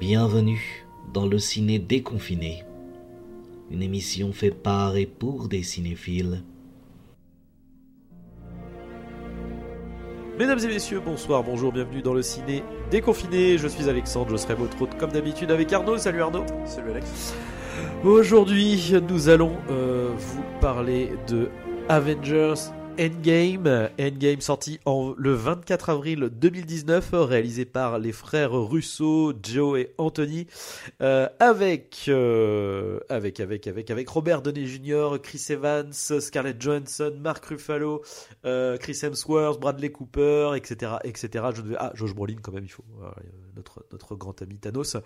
Bienvenue dans le ciné déconfiné, une émission fait par et pour des cinéphiles. Mesdames et messieurs, bonsoir, bonjour, bienvenue dans le ciné déconfiné. Je suis Alexandre, je serai votre hôte comme d'habitude avec Arnaud. Salut Arnaud. Salut Alex. Aujourd'hui, nous allons euh, vous parler de Avengers Endgame. Endgame sorti en, le 24 avril 2019, réalisé par les frères Russo, Joe et Anthony, euh, avec, euh, avec, avec, avec, avec Robert Downey Jr., Chris Evans, Scarlett Johansson, Mark Ruffalo, euh, Chris Hemsworth, Bradley Cooper, etc., etc. Je ah, Josh Brolin quand même, il faut, voilà, notre, notre grand ami Thanos.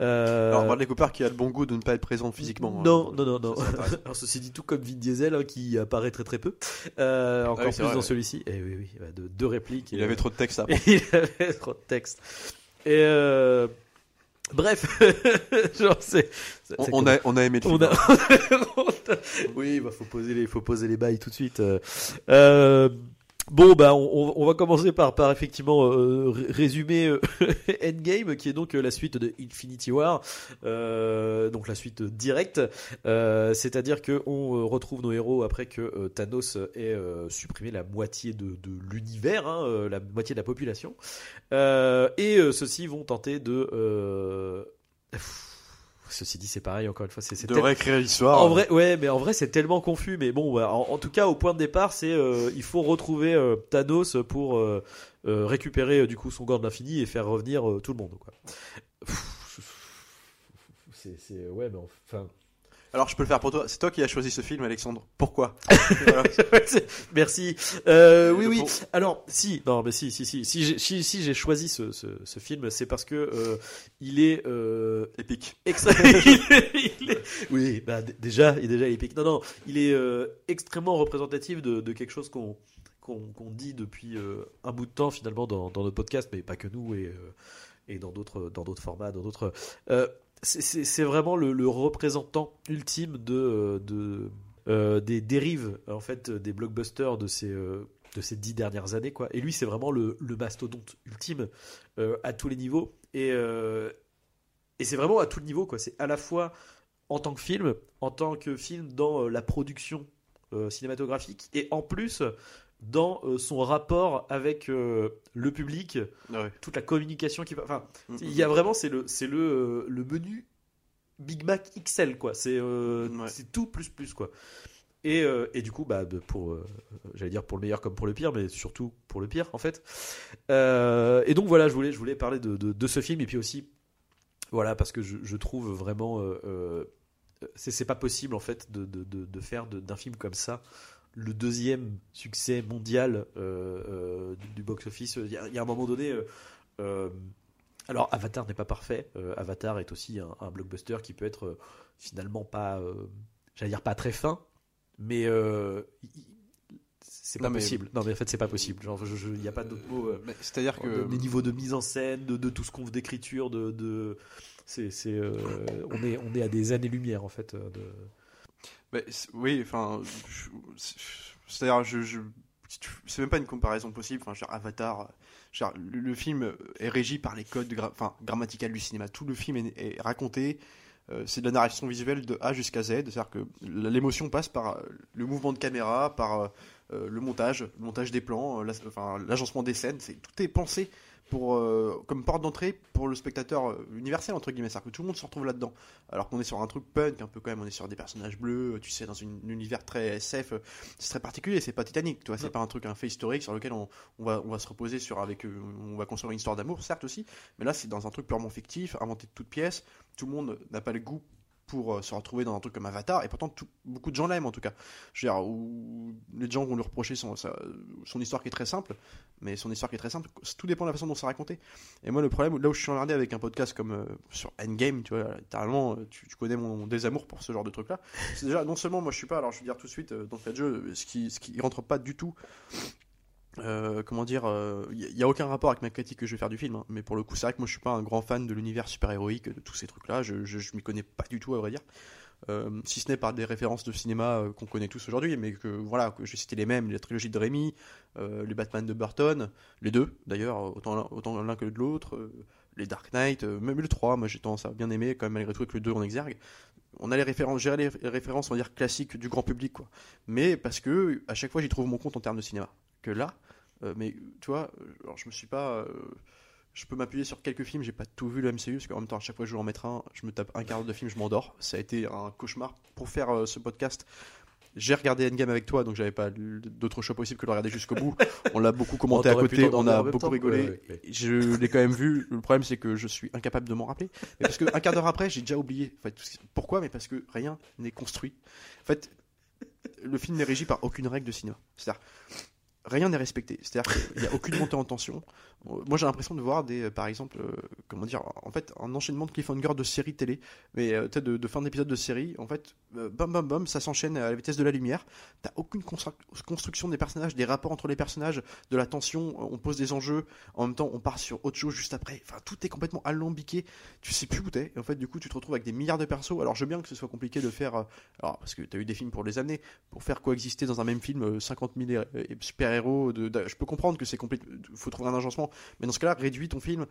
Euh, Alors Bradley Cooper qui a le bon goût de ne pas être présent physiquement. hein. non, non, non, non. Alors, ceci dit, tout comme Vin Diesel, hein, qui apparaît très très peu. Euh, encore Ah oui, c'est plus vrai, dans ouais. celui-ci. Et oui, oui, ouais, de, deux répliques. Il et- avait trop de texte à il avait trop de texte. Et euh, bref, genre c'est. on, a, on a aimé le film. on a- oui, bah faut poser les, faut poser les bails tout de suite. euh. Bon, bah on, va commencer par, effectivement euh, ré- résumer euh, Endgame, qui est donc euh, la suite de Infinity War, donc la suite directe. C'est-à-dire que on retrouve nos héros après que Thanos ait supprimé la moitié de, l'univers, hein, la moitié de la population, et ceux-ci vont tenter de Ceci dit, c'est pareil, encore une fois, c'est De tel- réécrire l'histoire. en vrai, ouais, mais en vrai, c'est tellement confus. Mais bon, bah, en, en tout cas, au point de départ, c'est euh, il faut retrouver euh, Thanos pour euh, euh, récupérer du coup son gant de l'infini et faire revenir tout le monde. Quoi. C'est- ouais, mais enfin. Alors je peux le faire pour toi. C'est toi qui as choisi ce film, Alexandre. Pourquoi Voilà. Merci. Euh, oui, oui. Alors, si, non, mais si, si, si, si, j'ai- si, choisi ce, ce, ce film, c'est parce que euh, il est euh, Épique. Il est- il est- Oui, bah, déjà, il est déjà épique. Non, non, il est extrêmement représentatif de, de quelque chose qu'on qu'on dit depuis un bout de temps finalement dans, dans nos podcasts, mais pas que nous et, et dans d'autres dans d'autres formats, dans d'autres. euh, c'est- vraiment le, représentant ultime de, euh, euh, des dérives en fait des blockbusters de ces euh, de ces dix dernières années quoi. Et lui, c'est vraiment le, mastodonte ultime euh, à tous les niveaux et euh, et c'est vraiment à tout le niveau, quoi. C'est à la fois en tant que film, en tant que film dans euh, la production euh, cinématographique, et en plus dans euh, son rapport avec euh, le public, Ah toute la communication qui va. Enfin, Mm, il y a vraiment, c'est le, c'est le, euh, le menu Big Mac XL, quoi. C'est, Ouais. c'est tout plus plus, quoi. Et, et du coup, bah, pour, j'allais dire pour le meilleur comme pour le pire, mais surtout pour le pire, en fait. Et donc voilà, je voulais, je voulais parler de, de, de ce film, et puis aussi, voilà, parce que je, je trouve vraiment, c'est, c'est pas possible en fait de, de, faire d'un film comme ça le deuxième succès mondial euh, euh, du, du box-office. Il y, a, il y a un moment donné. euh, alors, Avatar n'est pas parfait. Avatar est aussi un, un blockbuster qui peut être finalement pas, j'allais dire pas très fin, mais c'est pas Non, mais- possible. Non, mais en fait, c'est pas possible. Genre, il n'y a pas d'autre mot. C'est-à-dire que des niveaux de mise en scène, de, de tout ce qu'on veut d'écriture, de, de c'est, euh, on est, on est à des années-lumière en fait. De... C'est- oui, enfin, c'est-à-dire, je, c'est même pas une comparaison possible. Enfin, Avatar, genre, le, le film est régi par les codes gra- enfin, grammaticales du cinéma. Tout le film est, raconté. euh, c'est de la narration visuelle de A jusqu'à Z. C'est-à-dire que l'émotion passe par euh, le mouvement de caméra, par euh, le montage, le montage des plans, l'agencement des scènes. Tout est pensé pour euh, comme porte d'entrée pour le spectateur euh, universel entre guillemets. C'est-à-dire que tout le monde se retrouve là-dedans. Alors qu'on est sur un truc punk, un peu quand même, on est sur des personnages bleus, tu sais, dans une- un univers très SF, euh, c'est très particulier, c'est pas Titanic, tu vois, c'est pas un truc, un fait historique sur lequel on, on va, on va se reposer sur avec, on va construire une histoire d'amour, certes aussi, mais là c'est dans un truc purement fictif, inventé de toutes pièces, tout le monde n'a pas le goût pour euh, se retrouver dans un truc comme Avatar, et pourtant beaucoup de gens l'aiment en tout cas. Je veux les gens vont lui reprocher son, son histoire qui est très simple, mais son histoire qui est très simple, tout dépend de la façon dont c'est raconté. Et moi, le problème, là où je suis emmerdé avec un podcast comme euh, sur Endgame, tu vois, littéralement, euh, tu, connais mon désamour pour ce genre de truc-là. C'est déjà, non seulement moi je suis pas, alors je vais dire tout de suite, dans le cas de jeu, ce qui, ce qui rentre pas du tout. Euh, comment dire, il n'y a aucun rapport avec ma critique que je vais faire du film, hein, mais pour le coup, c'est vrai que moi je suis pas un grand fan de l'univers super-héroïque, de tous ces trucs-là, je, je, je m'y connais pas du tout à vrai dire. euh, si ce n'est par des références de cinéma euh, qu'on connaît tous aujourd'hui, mais que voilà, que j'ai cité les mêmes, la trilogie de euh, les Batman de Burton, les deux d'ailleurs, autant l'un- que l'autre, euh, les Dark Knight, euh, même le 3, moi j'ai tendance à bien aimer quand même malgré tout avec le 2 en exergue. On a les références, j'ai les références, on va dire classiques du grand public quoi. Mais parce que à chaque fois j'y trouve mon compte en termes de cinéma. Que là, euh, mais tu vois, euh, alors je me suis pas euh, je peux m'appuyer sur quelques films, j'ai pas tout vu le MCU, parce qu'en même temps, à chaque fois que je veux en mettre un, je me tape un quart d'heure de film, je m'endors. Ça a été un cauchemar pour faire ce podcast. J'ai regardé Endgame avec toi, donc j'avais pas d'autre choix possible que de le regarder jusqu'au bout. On l'a beaucoup commenté à côté, on a beaucoup rigolé. Je l'ai quand même vu. Le problème, c'est que je suis incapable de m'en rappeler. Mais parce que un quart d'heure après, j'ai déjà oublié. En fait, tout ce qui- pourquoi? Mais parce que rien n'est construit. En fait, le film n'est régi par aucune règle de cinéma. C'est-à-dire, rien n'est respecté. C'est-à-dire qu'il n'y a aucune montée en tension. Moi, j'ai l'impression de voir des, euh, par exemple, euh, comment dire, en fait, un enchaînement de cliffhanger de séries télé, mais euh, de, de fin d'épisode de série. En fait, euh, bam, bam, bam, ça s'enchaîne à la vitesse de la lumière. T'as aucune constru- construction des personnages, des rapports entre les personnages, de la tension. On pose des enjeux. En même temps, on part sur autre chose juste après. Enfin, tout est complètement alambiqué. Tu sais plus où t'es. Et en fait, du coup, tu te retrouves avec des milliards de persos. Alors, je veux bien que ce soit compliqué de faire. parce que t'as eu des films pour les amener, pour faire coexister dans un même film euh, 50 000 hé- hé- super-héros. De, de- je peux comprendre que c'est compliqué. Faut trouver un agencement. Mais dans ce cas-là, réduis ton film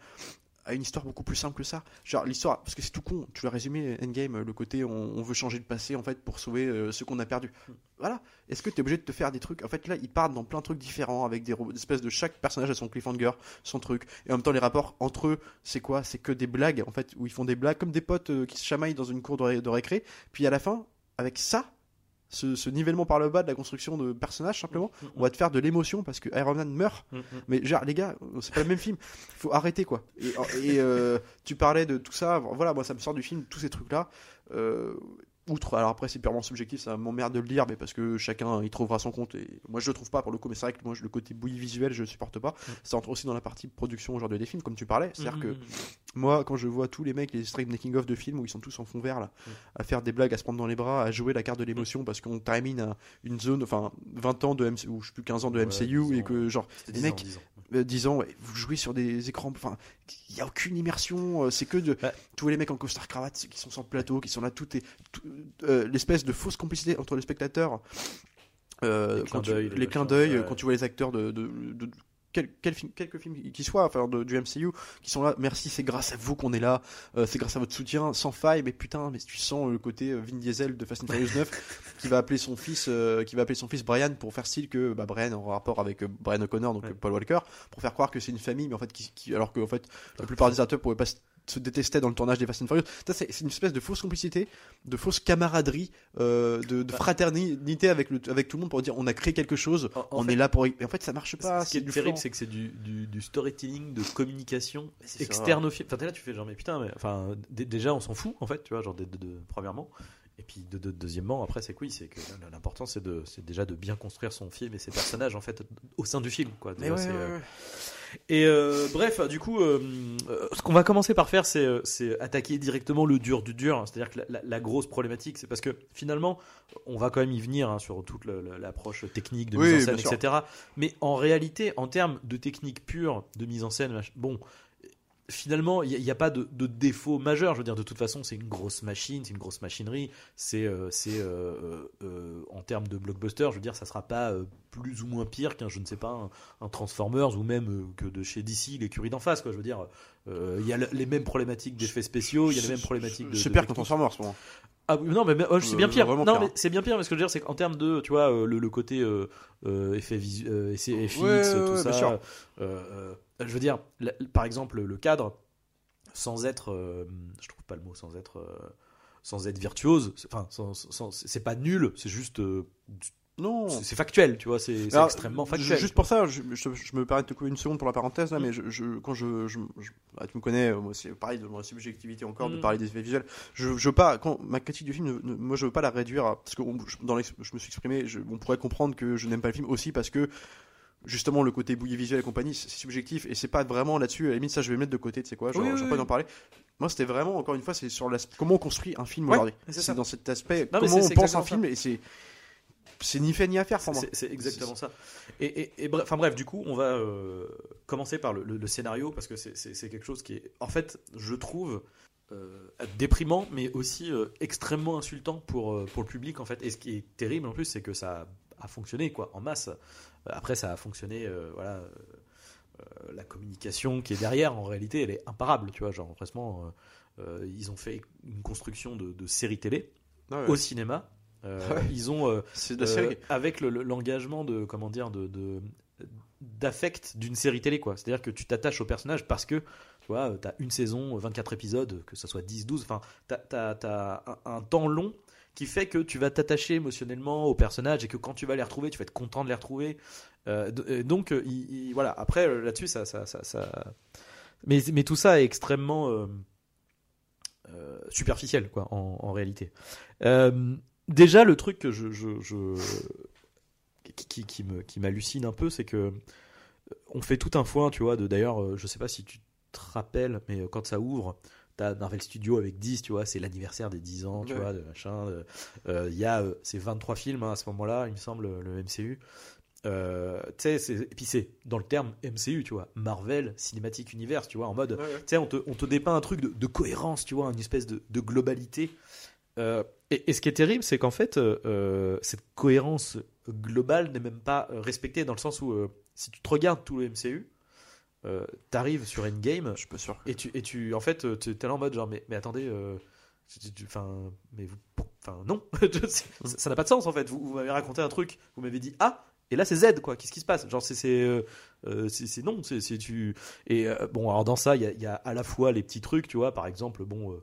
à une histoire beaucoup plus simple que ça. Genre l'histoire, parce que c'est tout con. Tu l'as résumé Endgame, le côté on, on veut changer le passé en fait pour sauver euh, ce qu'on a perdu. Voilà. Est-ce que tu es obligé de te faire des trucs? En fait là, ils partent dans plein de trucs différents avec des espèces de chaque personnage a son cliffhanger, son truc. Et en même temps, les rapports entre eux, c'est quoi? C'est que des blagues en fait où ils font des blagues comme des potes euh, qui se chamaillent dans une cour de, ré- de récré. Puis à la fin, avec ça. Ce, ce nivellement par le bas de la construction de personnages simplement, on va te faire de l'émotion parce que Iron Man meurt Mm, mm. mais genre, les gars, c'est pas le même film. Faut arrêter, quoi. Et, et, euh, tu parlais de tout ça. Voilà, moi, ça me sort du film, tous ces trucs-là. Euh, outre, alors après, c'est purement subjectif, ça m'emmerde de le lire, mais parce que chacun, il trouvera son compte. Et moi, je le trouve pas pour le coup, mais c'est vrai que moi, le côté bouillie visuel, je le supporte pas. Ça entre aussi dans la partie production aujourd'hui des films, comme tu parlais. C'est-à-dire Mm, que mm, moi, quand je vois tous les mecs, les straight making of de films où ils sont tous en fond vert, là, Mm. à faire des blagues, à se prendre dans les bras, à jouer la carte de l'émotion parce qu'on termine à une zone, enfin, 20 ans de MCU, ou je sais plus 15 ans de Ouais, MCU, 10 et que, genre, C'était les 10 ans, mecs, 10 ans. euh, ouais, vous jouez sur des écrans enfin il y a aucune immersion euh, c'est que de Ouais. tous les mecs en costard cravate qui sont sur le plateau qui sont là tout est tout- euh, l'espèce de fausse complicité entre le spectateur euh, Les clins d'œil, les, les ouais. quand tu vois les acteurs de, de, de- de- quel, quel film, quelques films qui soient, enfin de- du MCU, qui sont là. Merci, c'est grâce à vous qu'on est là. euh, c'est grâce à votre soutien, sans faille. Mais putain, mais tu sens le côté Vin Diesel de Fast and Furious 9 qui va appeler son fils, euh, qui va appeler son fils Brian pour faire style que bah, Brian en rapport avec Brian O'Connor, donc Ouais. Paul Walker, pour faire croire que c'est une famille, mais en fait, qui, qui- alors que en fait, la plupart des acteurs pouvaient pas se- détester dans le tournage des Fast and Furious. Ça, c'est une espèce de fausse complicité, de fausse camaraderie, euh, de, de Bah. fraternité avec, le, avec tout le monde pour dire on a créé quelque chose, En- en on fait, est là pour. Mais en fait, ça marche pas. Ce qui est du terrible, c'est que c'est du, du, du storytelling, de communication externe au film. Enfin, t'es là, tu fais genre, mais putain, mais, enfin, déjà, on s'en fout, en fait, tu vois, genre, de, de- de- premièrement. Et puis, de, de- deuxièmement, après, c'est quoi C'est que l'important, c'est de, c'est déjà de bien construire son film et ses personnages, en fait, au sein du film, quoi. Déjà, ouais, c'est, ouais, euh, ouais. Et euh, bref, du coup, euh, euh, ce qu'on va commencer par faire, c'est, euh, attaquer directement le dur du dur. C'est-à-dire que la, la- la grosse problématique, c'est parce que finalement, on va quand même y venir hein, sur toute l'approche technique de Oui, mise en scène, sûr. etc. Mais en réalité, en termes de technique pure de mise en scène, bon. Finalement, il n'y a, pas de, de défaut majeur. Je veux dire, de toute façon, c'est une grosse machine, c'est une grosse machinerie. C'est, euh, c'est euh, euh, en termes de blockbuster, je veux dire, ça sera pas euh, plus ou moins pire qu'un, je ne sais pas, un, un Transformers ou même euh, que de chez DC, l'écurie d'en face. Quoi. Je veux dire, euh, il y a le- les mêmes problématiques d'effets spéciaux, il y a les mêmes problématiques de. C'est pire qu'un. Transformers, pour moi. Ah non, mais, oh, c'est Euh, bien pire. Non, pire. mais c'est bien pire, mais ce que je veux dire, c'est qu'en termes de, tu vois, euh, le, le côté euh, euh, effet visu- euh, essai- FX, ouais, tout ouais, ça. Euh, je veux dire, la- par exemple, le cadre, sans être, euh, je trouve pas le mot, sans être, euh, sans être virtuose, c'est- enfin, c'est pas nul, c'est juste, euh, Non. c'est factuel, tu vois, c'est extrêmement factuel. Juste pour ça, je, je- je me permets de te couper une seconde pour la parenthèse là, mais je, je- quand je, ah, tu me connais, moi c'est pareil de ma subjectivité encore de Mm. parler des effets visuels. Je, veux pas, quand ma critique du film, ne- ne- moi je veux pas la réduire à- parce que on- dans l'ex- je me suis exprimé, on pourrait comprendre que je n'aime pas le film aussi parce que justement le côté bouillie visuel et compagnie, c'est subjectif et c'est pas vraiment là-dessus. À la limite, ça je vais mettre de côté, tu sais quoi, genre, Oui, je oui, pas oui. en parler. Moi, c'était vraiment encore une fois, c'est sur l'aspect comment on construit un film Ouais, aujourd'hui. c'est dans cet aspect Non, comment on pense un film et c'est c'est ni fait ni à faire pour moi. C'est- exactement ça. Et, et- et bref, enfin bref, du coup, on va euh, commencer par le, le- le scénario parce que c'est- quelque chose qui est, en fait, je trouve, euh, déprimant, mais aussi euh, extrêmement insultant pour, pour le public en fait. Et ce qui est terrible en plus, c'est que ça a fonctionné quoi, en masse. Après, ça a fonctionné, euh, voilà. euh, euh, la communication qui est derrière, en réalité, elle est imparable, tu vois. Genre, franchement, euh, euh, ils ont fait une construction de, de série télé Ouais, au cinéma. Euh, Ouais. Ils ont euh, euh, avec le- le- l'engagement de comment dire de d'affect d'une série télé quoi. C'est-à-dire que tu t'attaches au personnage parce que tu vois, as une saison, 24 épisodes, que ce soit 10, 12, enfin tu as, un, un temps long qui fait que tu vas t'attacher émotionnellement au personnage et que quand tu vas les retrouver, tu vas être content de les retrouver. Euh, euh, donc euh, il- il- voilà, après là-dessus ça, ça, ça, Mais, mais tout ça est extrêmement superficiel quoi en, réalité. Déjà le truc qui, qui, qui m'hallucine un peu, c'est que on fait tout un foin, tu vois. D'ailleurs, je sais pas si tu te rappelles, mais quand ça ouvre, t'as Marvel Studios avec 10, tu vois, c'est l'anniversaire des 10 ans, tu Ouais. vois, de machin. euh, euh, Il y a euh, c'est 23 films hein, à ce moment-là, il me semble, le MCU. Euh, tu sais, et puis c'est dans le terme MCU, tu vois, Marvel Cinematic Universe, tu vois, en mode, Ouais, ouais. tu sais, on te, on te dépeint un truc de, de cohérence, tu vois, une espèce de, de globalité. Euh, et, et ce qui est terrible, c'est qu'en fait, euh, cette cohérence globale n'est même pas respectée dans le sens où, si tu te regardes tout le MCU, euh, t'arrives sur Endgame Je suis pas sûr. et tu, et tu en fait, euh, tu es là en mode genre, mais, mais attendez, euh, enfin, mais vous, enfin, non, ça ça n'a pas de sens en fait. Vous, vous m'avez raconté un truc, vous m'avez dit A, et là c'est Z, quoi. Qu'est-ce qui se passe? Genre, c'est, c'est, euh, euh, c'est, non, c'est, c'est tu. Et euh, bon, alors dans ça, il y a, y a à la fois les petits trucs, tu vois, par exemple, bon.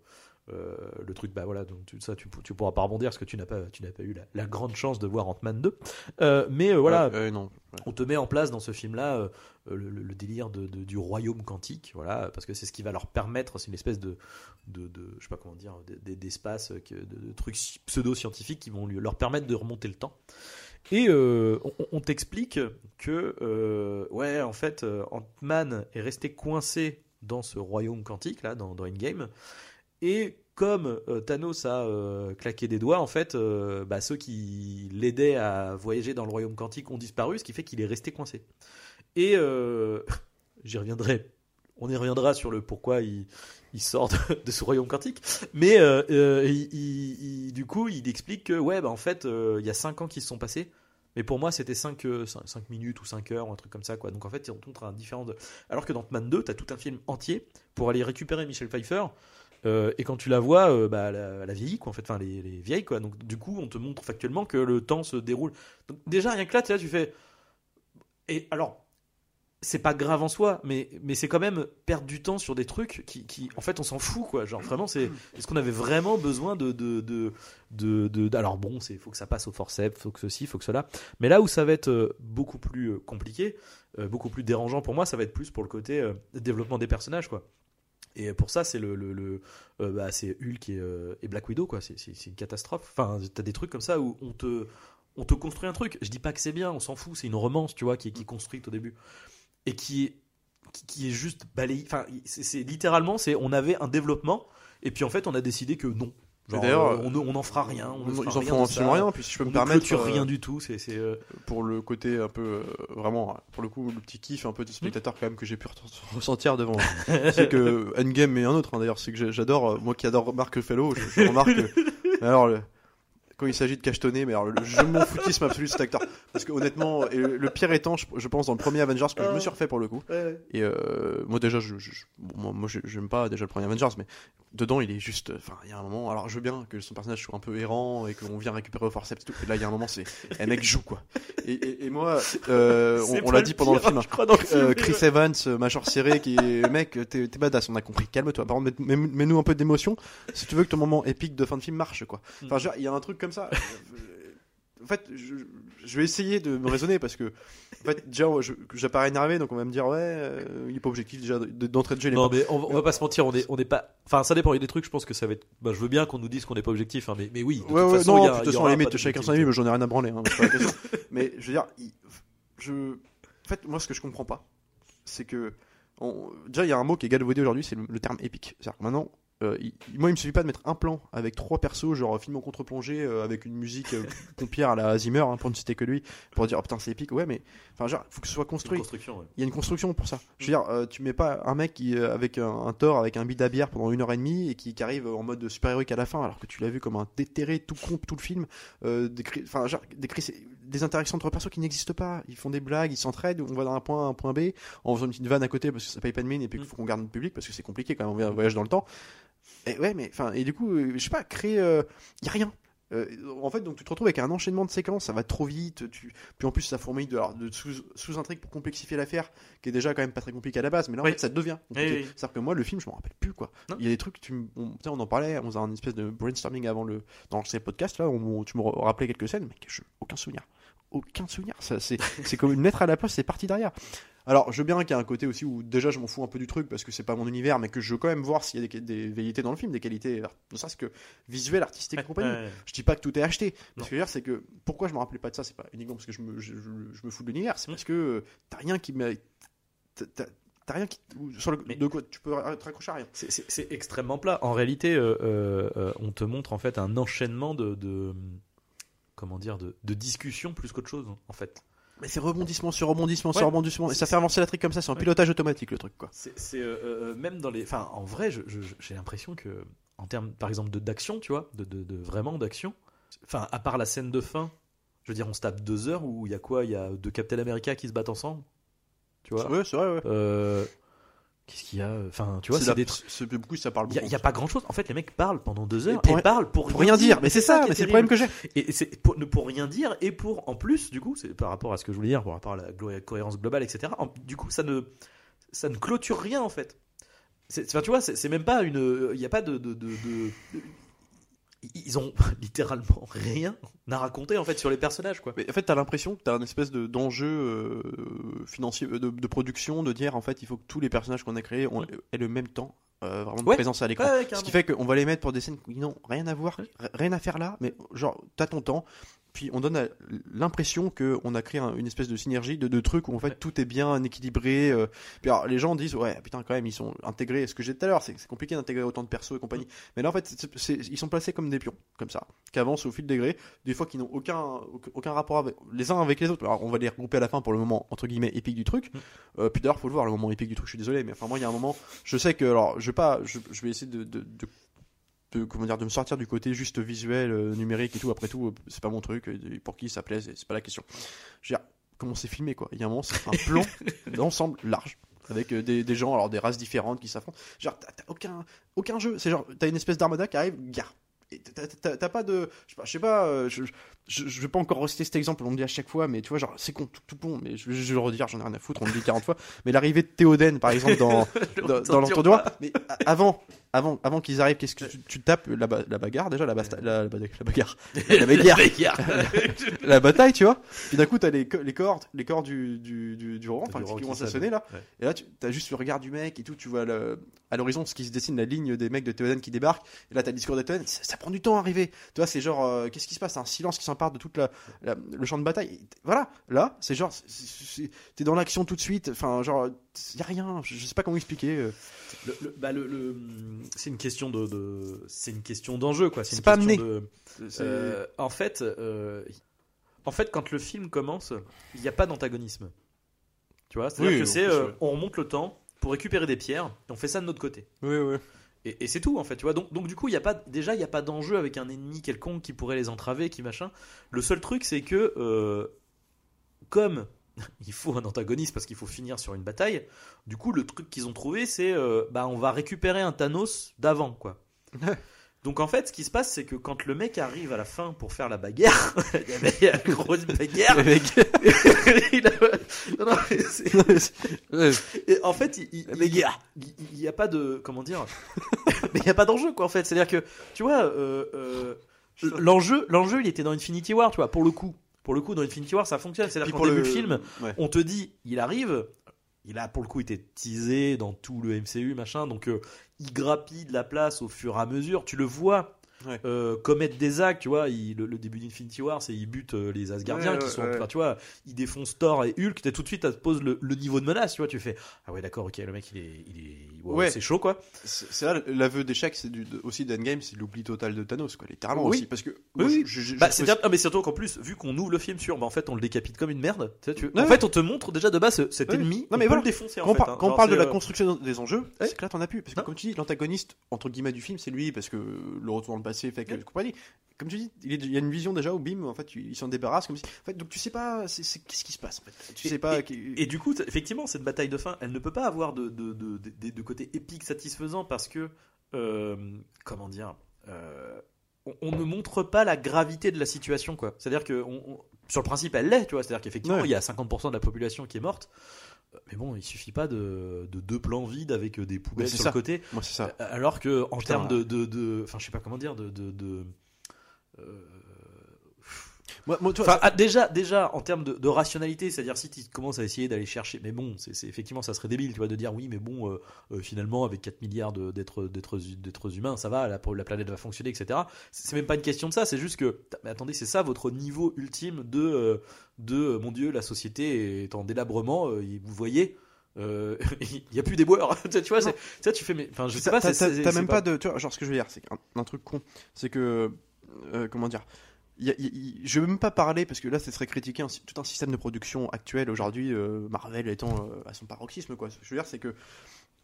Euh, le truc, bah voilà, donc tu, ça tu, tu pourras pas rebondir parce que tu n'as pas, tu n'as pas eu la, la grande chance de voir Ant-Man 2. Euh, mais euh, voilà, Ouais, ouais, non. Ouais. on te met en place dans ce film-là le, délire de, de- du royaume quantique, voilà, parce que c'est ce qui va leur permettre, c'est une espèce de, de, de- je sais pas comment dire, d'espace, de, de trucs pseudo-scientifiques qui vont lui- leur permettre de remonter le temps. Et on, on t'explique que, ouais, en fait, Ant-Man est resté coincé dans ce royaume quantique, là, dans, dans Endgame. Et comme euh, Thanos a euh, claqué des doigts, en fait, euh, bah, ceux qui l'aidaient à voyager dans le royaume quantique ont disparu, ce qui fait qu'il est resté coincé. Et j'y reviendrai. On y reviendra sur le pourquoi il, sort de, ce royaume quantique. Mais du coup, il explique que, ouais, bah, en fait, il y a 5 ans qui se sont passés. Mais pour moi, c'était 5, minutes ou 5 heures ou un truc comme ça. Quoi. Donc en fait, on montre un différent. Alors que dans Ant-Man 2, tu as tout un film entier pour aller récupérer Michel Pfeiffer. Euh, et quand tu la vois, euh, bah, la, la vieillie, quoi, en fait, enfin les, les vieilles, quoi. Donc du coup, on te montre factuellement que le temps se déroule. Donc déjà, rien que là, tu fais. Et alors, c'est pas grave en soi, mais, mais c'est quand même perdre du temps sur des trucs qui, en fait, on s'en fout, quoi. Genre vraiment, c'est est-ce qu'on avait vraiment besoin de de de, de, alors bon, c'est faut que ça passe au forceps, faut que ceci, faut que cela. Mais là où ça va être euh, beaucoup plus compliqué, beaucoup plus dérangeant pour moi, ça va être plus pour le côté développement des personnages, quoi. Et pour ça, c'est le, le, le- euh, bah, c'est Hulk et, euh, et Black Widow, quoi. C'est, une catastrophe. Enfin, t'as des trucs comme ça où on te, on te construit un truc. Je dis pas que c'est bien, on s'en fout. C'est une romance, tu vois, qui, qui est construite au début et qui est, qui, qui est juste balayée. Enfin, c'est, c'est littéralement, c'est, on avait un développement et puis en fait, on a décidé que non. D'ailleurs, euh, on on n'en fera rien. On ne Ils fera en rien font absolument rien. Puis si je peux On me ne permettre, euh, rien du tout. C'est, euh, pour le côté un peu euh, vraiment pour le coup le petit kiff un peu de spectateur quand même que j'ai pu re- ressentir devant c'est que Endgame et un autre hein, d'ailleurs c'est que j'adore moi qui adore Marc Ruffalo je, je remarque que alors le- quand il s'agit de cachetonner mais alors le, je m'en foutisme absolu de cet acteur parce que honnêtement et le, le pire étant je, je pense dans le premier Avengers que je me suis refait pour le coup et euh, moi déjà je, je- je- bon, moi, moi je- j'aime pas déjà le premier Avengers mais dedans il est juste enfin il y a un moment alors je veux bien que son personnage soit un peu errant et qu'on vient récupérer au forceps et tout et là il y a un moment c'est un mec joue quoi et, et, et moi euh, on, l'a dit pendant le film je crois, dans le film, euh, Chris. Evans, euh, mâchoire serrée, qui est mec, t'es badass, on a compris. Calme-toi. Par contre, mets- mets- mets-nous un peu d'émotion si tu veux que ton moment épique de fin de film marche, quoi. Enfin, il y a un truc comme ça. En fait, je, je vais essayer de me raisonner parce que, en fait, déjà, j'apparais énervé, donc on va me dire, ouais, euh, il est pas objectif déjà de- d'entrée de jeu. Non pas- mais on, on va pas se mentir, on est, on est pas. Enfin, ça dépend. Il y a des trucs, je pense que ça va être. Bah, je veux bien qu'on nous dise qu'on n'est pas objectif, hein, mais, mais oui. De Ouais, toute ouais, façon, non, y a- de toute façon, aura à la limite, pas chacun son avis, mais j'en ai rien à branler. hein, mais je veux dire, je. En fait, moi, ce que je comprends pas, c'est que. on- Déjà, il y a un mot qui est galvaudé aujourd'hui, c'est le, le terme épique. C'est-à-dire que maintenant, euh, il- moi, il me suffit pas de mettre un plan avec trois persos, genre film en contre-plongée, euh, avec une musique euh, pompière à la Zimmer, hein, pour ne citer que lui, pour dire oh putain c'est épique. Ouais, mais enfin genre faut que ce soit construit. ouais. Il y a une construction pour ça. Je veux dire, euh, tu mets pas un mec qui euh, avec un, un Thor avec un bid à bière pendant une heure et demie et qui, qui arrive en mode super héroïque à la fin, alors que tu l'as vu comme un déterré tout con tout le film. Décrit- enfin genre décrit- des interactions entre persos qui n'existent pas. Ils font des blagues, ils s'entraident. On va d'un point A à un point B en faisant une petite vanne à côté parce que ça paye pas de mine et puis qu'il faut qu'on garde notre public parce que c'est compliqué quand même. On voyage dans le temps. Et ouais, mais enfin et du coup, euh, je sais pas, créer, euh, y a rien. Euh, en fait, donc tu te retrouves avec un enchaînement de séquences, ça va trop vite. Tu... Puis en plus, ça fourmille de, alors, de sous- sous-intrigues pour complexifier l'affaire, qui est déjà quand même pas très compliqué à la base. Mais là, en Oui. fait, ça devient compliqué. Oui, oui. C'est-à-dire que moi, le film, je m'en rappelle plus quoi. Non. Il y a des trucs, tu, on, on en parlait, on faisait un espèce de brainstorming avant le dans ces podcasts là, où tu me ra- rappelais quelques scènes, mais je, aucun souvenir, aucun souvenir. C'est, comme une lettre à la poste, c'est parti derrière. Alors, je veux bien qu'il y a un côté aussi où déjà je m'en fous un peu du truc parce que c'est pas mon univers, mais que je veux quand même voir s'il y a des, des velléités dans le film, des qualités, ne serait-ce que visuelles, artistiques et compagnie. Ouais. Je dis pas que tout est acheté. Non. Ce que je veux dire, c'est que pourquoi je me rappelais pas de ça, c'est pas uniquement parce que je me, je, je- je me fous de l'univers, c'est parce que euh, t'as rien qui me. t'as- rien qui. ou Sur le, Mais- de quoi tu peux te raccrocher à rien. C'est- extrêmement plat. En réalité, euh, euh, euh, on te montre en fait un enchaînement de, de- comment dire de, de discussions plus qu'autre chose en fait. Mais c'est rebondissement sur rebondissement Ouais. sur rebondissement. Et ça fait avancer la trique comme ça, c'est un Ouais. pilotage automatique le truc quoi. C'est c'est, euh, euh, même dans les, enfin en vrai, j'ai l'impression que en termes par exemple de d'action, tu vois, de, de- de vraiment d'action. Enfin, à part la scène de fin, je veux dire, on se tape deux heures où il y a quoi? Il y a deux Captain America qui se battent ensemble, tu vois? Ouais, c'est vrai, ouais. Euh, Qu'est-ce qu'il y a Enfin, tu vois, C'est des beaucoup, ça parle Il y a- beaucoup. il y a, pas grand chose. En fait, les mecs parlent pendant deux heures pour et, parlent pour, Pour rien dire, mais c'est ça, mais c'est le problème que j'ai. Et c'est pour, pour rien dire, et pour en plus, du coup, c'est par rapport à ce que je voulais dire, par rapport à la cohérence globale, etc. en- du coup, ça ne, ça ne clôture rien en fait. Enfin, tu vois, c'est même pas une. Il n'y a pas de, de, de- de- de- Ils ont littéralement rien à raconter en fait sur les personnages, quoi. Mais en fait, t'as l'impression que t'as un espèce de- d'enjeu euh, financier, euh, de, de production, de dire en fait, il faut que tous les personnages qu'on a créés ont, aient le même temps, euh, vraiment de Ouais. présence à l'écran. Ouais, ouais, Ce qui fait qu'on va les mettre pour des scènes qui n'ont rien à voir, rien à faire là, mais genre, t'as ton temps, puis on donne l'impression qu'on a créé un- une espèce de synergie de, de trucs où en fait Ouais. tout est bien équilibré. euh. Puis alors, les gens disent, ouais, putain, quand même, ils sont intégrés. Ce que j'ai dit tout à l'heure, c'est compliqué d'intégrer autant de persos et compagnie. Mais là, en fait, ils sont placés comme des pions, comme ça, qui avancent au fil des grés, des fois qui n'ont aucun, aucun- rapport avec, les uns avec les autres. Alors, on va les regrouper à la fin pour le moment, entre guillemets, épique du truc. Mm. Euh, puis d'ailleurs, faut le voir, le moment épique du truc, je suis désolé, mais enfin, moi, il y a un moment, je sais que, alors, je vais pas, je, je vais essayer de, de, de- de- comment dire, de me sortir du côté juste visuel, euh, numérique et tout. Après tout, euh, c'est pas mon truc. euh, Pour qui ça plaise, c'est pas la question. Je veux dire, comment c'est filmé, quoi. Il y a un moment, c'est un plan d'ensemble large. Avec des, des gens, alors des races différentes qui s'affrontent. Genre, t'as aucun, aucun jeu. C'est genre, t'as une espèce d'armada qui arrive, gare. T'as- pas de. Je sais pas, je sais pas, je, je, je vais pas encore reciter cet exemple, on me dit à chaque fois, mais tu vois, genre, c'est con, tout, tout bon, mais je, vais le redire, j'en ai rien à foutre, on me le dit 40 fois. Mais l'arrivée de Théoden, par exemple, dans, dans, dans mais avant, avant, avant qu'ils arrivent, qu'est-ce que tu, tu tapes la, ba- la bagarre déjà, la, basta- la, bagarre, la bagarre, la bataille, tu vois. Puis d'un coup, t'as les, co- les cordes, les cordes du, du, du, du roi, enfin, qui commencent à sonne. sonner là. Ouais. Et là, tu as juste le regard du mec et tout, tu vois le, à l'horizon ce qui se dessine, la ligne des mecs de Théoden qui débarquent. Et là, t'as le discours de Théoden, ça, ça prend du temps à arriver. Tu vois, c'est genre, euh, qu'est-ce qui se passe? Un silence qui s'empare de la- le champ de bataille. Voilà, là, c'est genre, t'es dans l'action tout de suite. Enfin, genre, y a rien. Je, je sais pas comment expliquer. euh. Le- le- bah, le- c'est une question de, de- c'est une question d'enjeu quoi. C'est pas amené. de- Euh, en fait, euh, en fait, quand le film commence, il n'y a pas d'antagonisme. Tu vois, c'est-à-dire Oui, que c'est, euh, on remonte le temps pour récupérer des pierres, et on fait ça de notre côté. Oui, oui. Et, c'est tout en fait, tu vois. Donc, donc du coup, y a pas, déjà, il n'y a pas d'enjeu avec un ennemi quelconque qui pourrait les entraver, qui machin. Le seul truc, c'est que euh, comme il faut un antagoniste parce qu'il faut finir sur une bataille, du coup, le truc qu'ils ont trouvé, c'est euh, bah, on va récupérer un Thanos d'avant, quoi. Donc en fait, ce qui se passe, c'est que quand le mec arrive à la fin pour faire la bagarre, il y avait une grosse bagarre. Il a- non, non, mais c'est- Ouais. et en fait, il, il, y a pas de comment dire, mais il y a pas d'enjeu quoi en fait. C'est-à-dire que tu vois, euh, euh, l'enjeu, l'enjeu, il était dans Infinity War, tu vois, pour le coup, pour le coup, dans Infinity War, ça fonctionne. C'est-à-dire qu'en pour début le de film, ouais. on te dit, il arrive, il a pour le coup été teasé dans tout le MCU machin, donc euh, il grappille de la place au fur et à mesure. Tu le vois. Ouais. euh, commettent des actes, tu vois. il- le, le début d'Infinity War, c'est ils butent euh, les Asgardiens Ouais, qui sont, enfin, tu vois, ils défoncent Thor et Hulk. T'as tout de suite, ça te pose le, le niveau de menace, tu vois. Tu fais, ah ouais, d'accord, ok, le mec, il est, il est, c'est chaud, quoi. C'est là l'aveu d'échec, c'est aussi d'Endgame, c'est l'oubli total de Thanos, quoi, littéralement Oui. aussi. Parce que. Moi, oui. je- je- je Bah, ah, mais surtout qu'en plus, vu qu'on ouvre le film sur, bah, en fait, on le décapite comme une merde. Tu sais, tu- en fait, on te montre déjà de base ce- cet ennemi. Non, on mais voilà. le défoncer. Quand on, fait, hein. quand on Genre, parle de la euh, construction des enjeux, c'est que là t'en as plus. Parce que comme tu dis, l'antagoniste, entre guillemets, du film, c'est lui, parce que le retour dans le passé fait que Ouais. compagnie. Comme tu dis, il, y a une vision déjà où bim, en fait, il s'en débarrasse comme si. En fait, donc tu sais pas, qu'est-ce qui se passe en fait? Tu Et- sais pas. et- qui- Et du coup, effectivement, cette bataille de fin, elle ne peut pas avoir de, de, de, de- de côté épique satisfaisant parce que, euh, comment dire, euh, on, on ne montre pas la gravité de la situation, quoi. C'est-à-dire que, on- on- sur le principe, elle l'est, tu vois. C'est-à-dire qu'effectivement, Ouais. il y a 50% de la population qui est morte. Mais bon, il suffit pas de, de deux plans vides avec euh, des poubelles sur ça. le côté. Moi, c'est ça. Alors que, en termes de, de, de- enfin, je sais pas comment dire, de, de, de- euh, Moi, moi, toi, Enfin, ah, déjà, déjà, en termes de, de rationalité, c'est-à-dire si tu commences à essayer d'aller chercher, mais bon, c'est effectivement, ça serait débile, tu vois, de dire oui, mais bon, euh, euh, finalement, avec 4 milliards d'êtres humains, ça va, la, la planète va fonctionner, etc. C'est même pas une question de ça, c'est juste que, mais attendez, c'est ça votre niveau ultime de, euh, de, mon Dieu, la société est en délabrement, vous voyez. Il n'y a plus des boeurs, tu vois, ça tu fais, mais enfin, je sais pas, t'as- même pas de. Tu vois, genre, ce que je veux dire, c'est un truc con, c'est que. comment dire y a- il y- je veux même pas parler parce que là, ce serait critiquer un- tout un système de production actuel aujourd'hui, euh, Marvel étant euh, à son paroxysme. Quoi. Ce que je veux dire, c'est que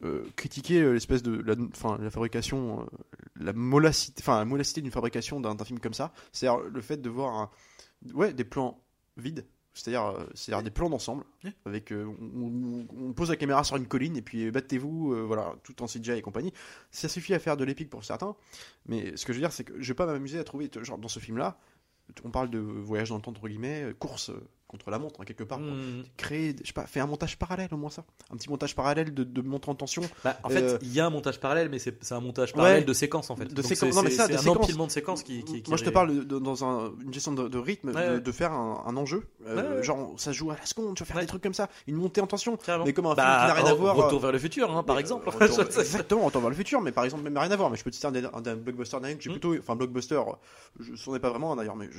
euh, critiquer l'espèce de la, la fabrication, la molacité, enfin la molacité d'une fabrication d'un film comme ça, c'est-à-dire le fait de voir un- ouais, des plans vides. C'est-à-dire, c'est-à-dire des plans d'ensemble, avec euh, on, pose la caméra sur une colline et puis battez-vous, euh, voilà, tout en CGI et compagnie. Ça suffit à faire de l'épique pour certains, mais ce que je veux dire, c'est que je vais pas m'amuser à trouver, genre dans ce film-là, on parle de voyage dans le temps entre guillemets, euh, course euh, contre la montre hein, quelque part. Hmm. Créer, je sais pas, faire un montage parallèle au moins ça, un petit montage parallèle de, de montre en tension. Bah, en Euh, fait, il y a un montage parallèle, mais c'est un montage parallèle de séquences en fait. De séquences. Non, mais ça, c'est des un séquences. empilement de séquences qui. qui- qui Moi, je te parle de- dans un- une gestion de, de rythme, Ouais, de, de faire un, un enjeu. Euh, Ouais. Genre, ça joue à la seconde, tu vas faire des trucs comme ça, une montée en tension. Carrément. Mais comme un Bah, film qui n'a rien à voir. Retour vers le futur, hein, par exemple. euh, exactement, retour vers le futur, mais par exemple, même rien à voir. Mais je peux te citer un, un, un blockbuster d'année que j'ai Mm. plutôt. Enfin, blockbuster, je s'en ai pas vraiment d'ailleurs, mais en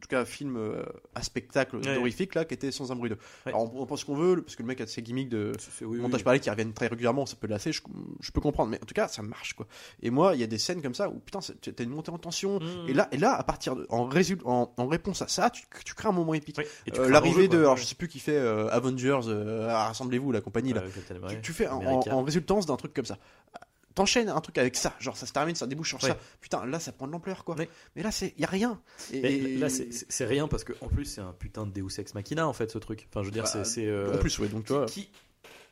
tout cas, film euh, à spectacle Ouais. Là, qui était sans un bruit de. Ouais. Alors, on, on pense qu'on veut, parce que le mec a ses gimmicks de. Oui, oui, montage oui. parallèle qui reviennent très régulièrement, ça peut lasser, je, je peux comprendre, mais en tout cas, ça marche quoi. Et moi, il y a des scènes comme ça où putain, t'as une montée en tension, Mm. et là, et là, à partir de, en, résul- en, en réponse à ça, tu, tu crées un moment épique. Ouais. Et tu Euh, L'arrivée de, quoi. alors je sais plus qui fait euh, Avengers, euh, rassemblez-vous la compagnie là. Euh, Tu, fais en- en résultance d'un truc comme ça. T'enchaînes un truc avec ça, genre ça se termine, ça débouche sur Ouais. ça. Putain, là ça prend de l'ampleur quoi. Ouais. Mais là c'est y a rien. Et, Mais et- là, c'est- rien parce que en plus, c'est un putain de Deus Ex Machina en fait, ce truc. Enfin, je veux dire, Bah, c'est- euh, en plus ouais, donc tu vois. qui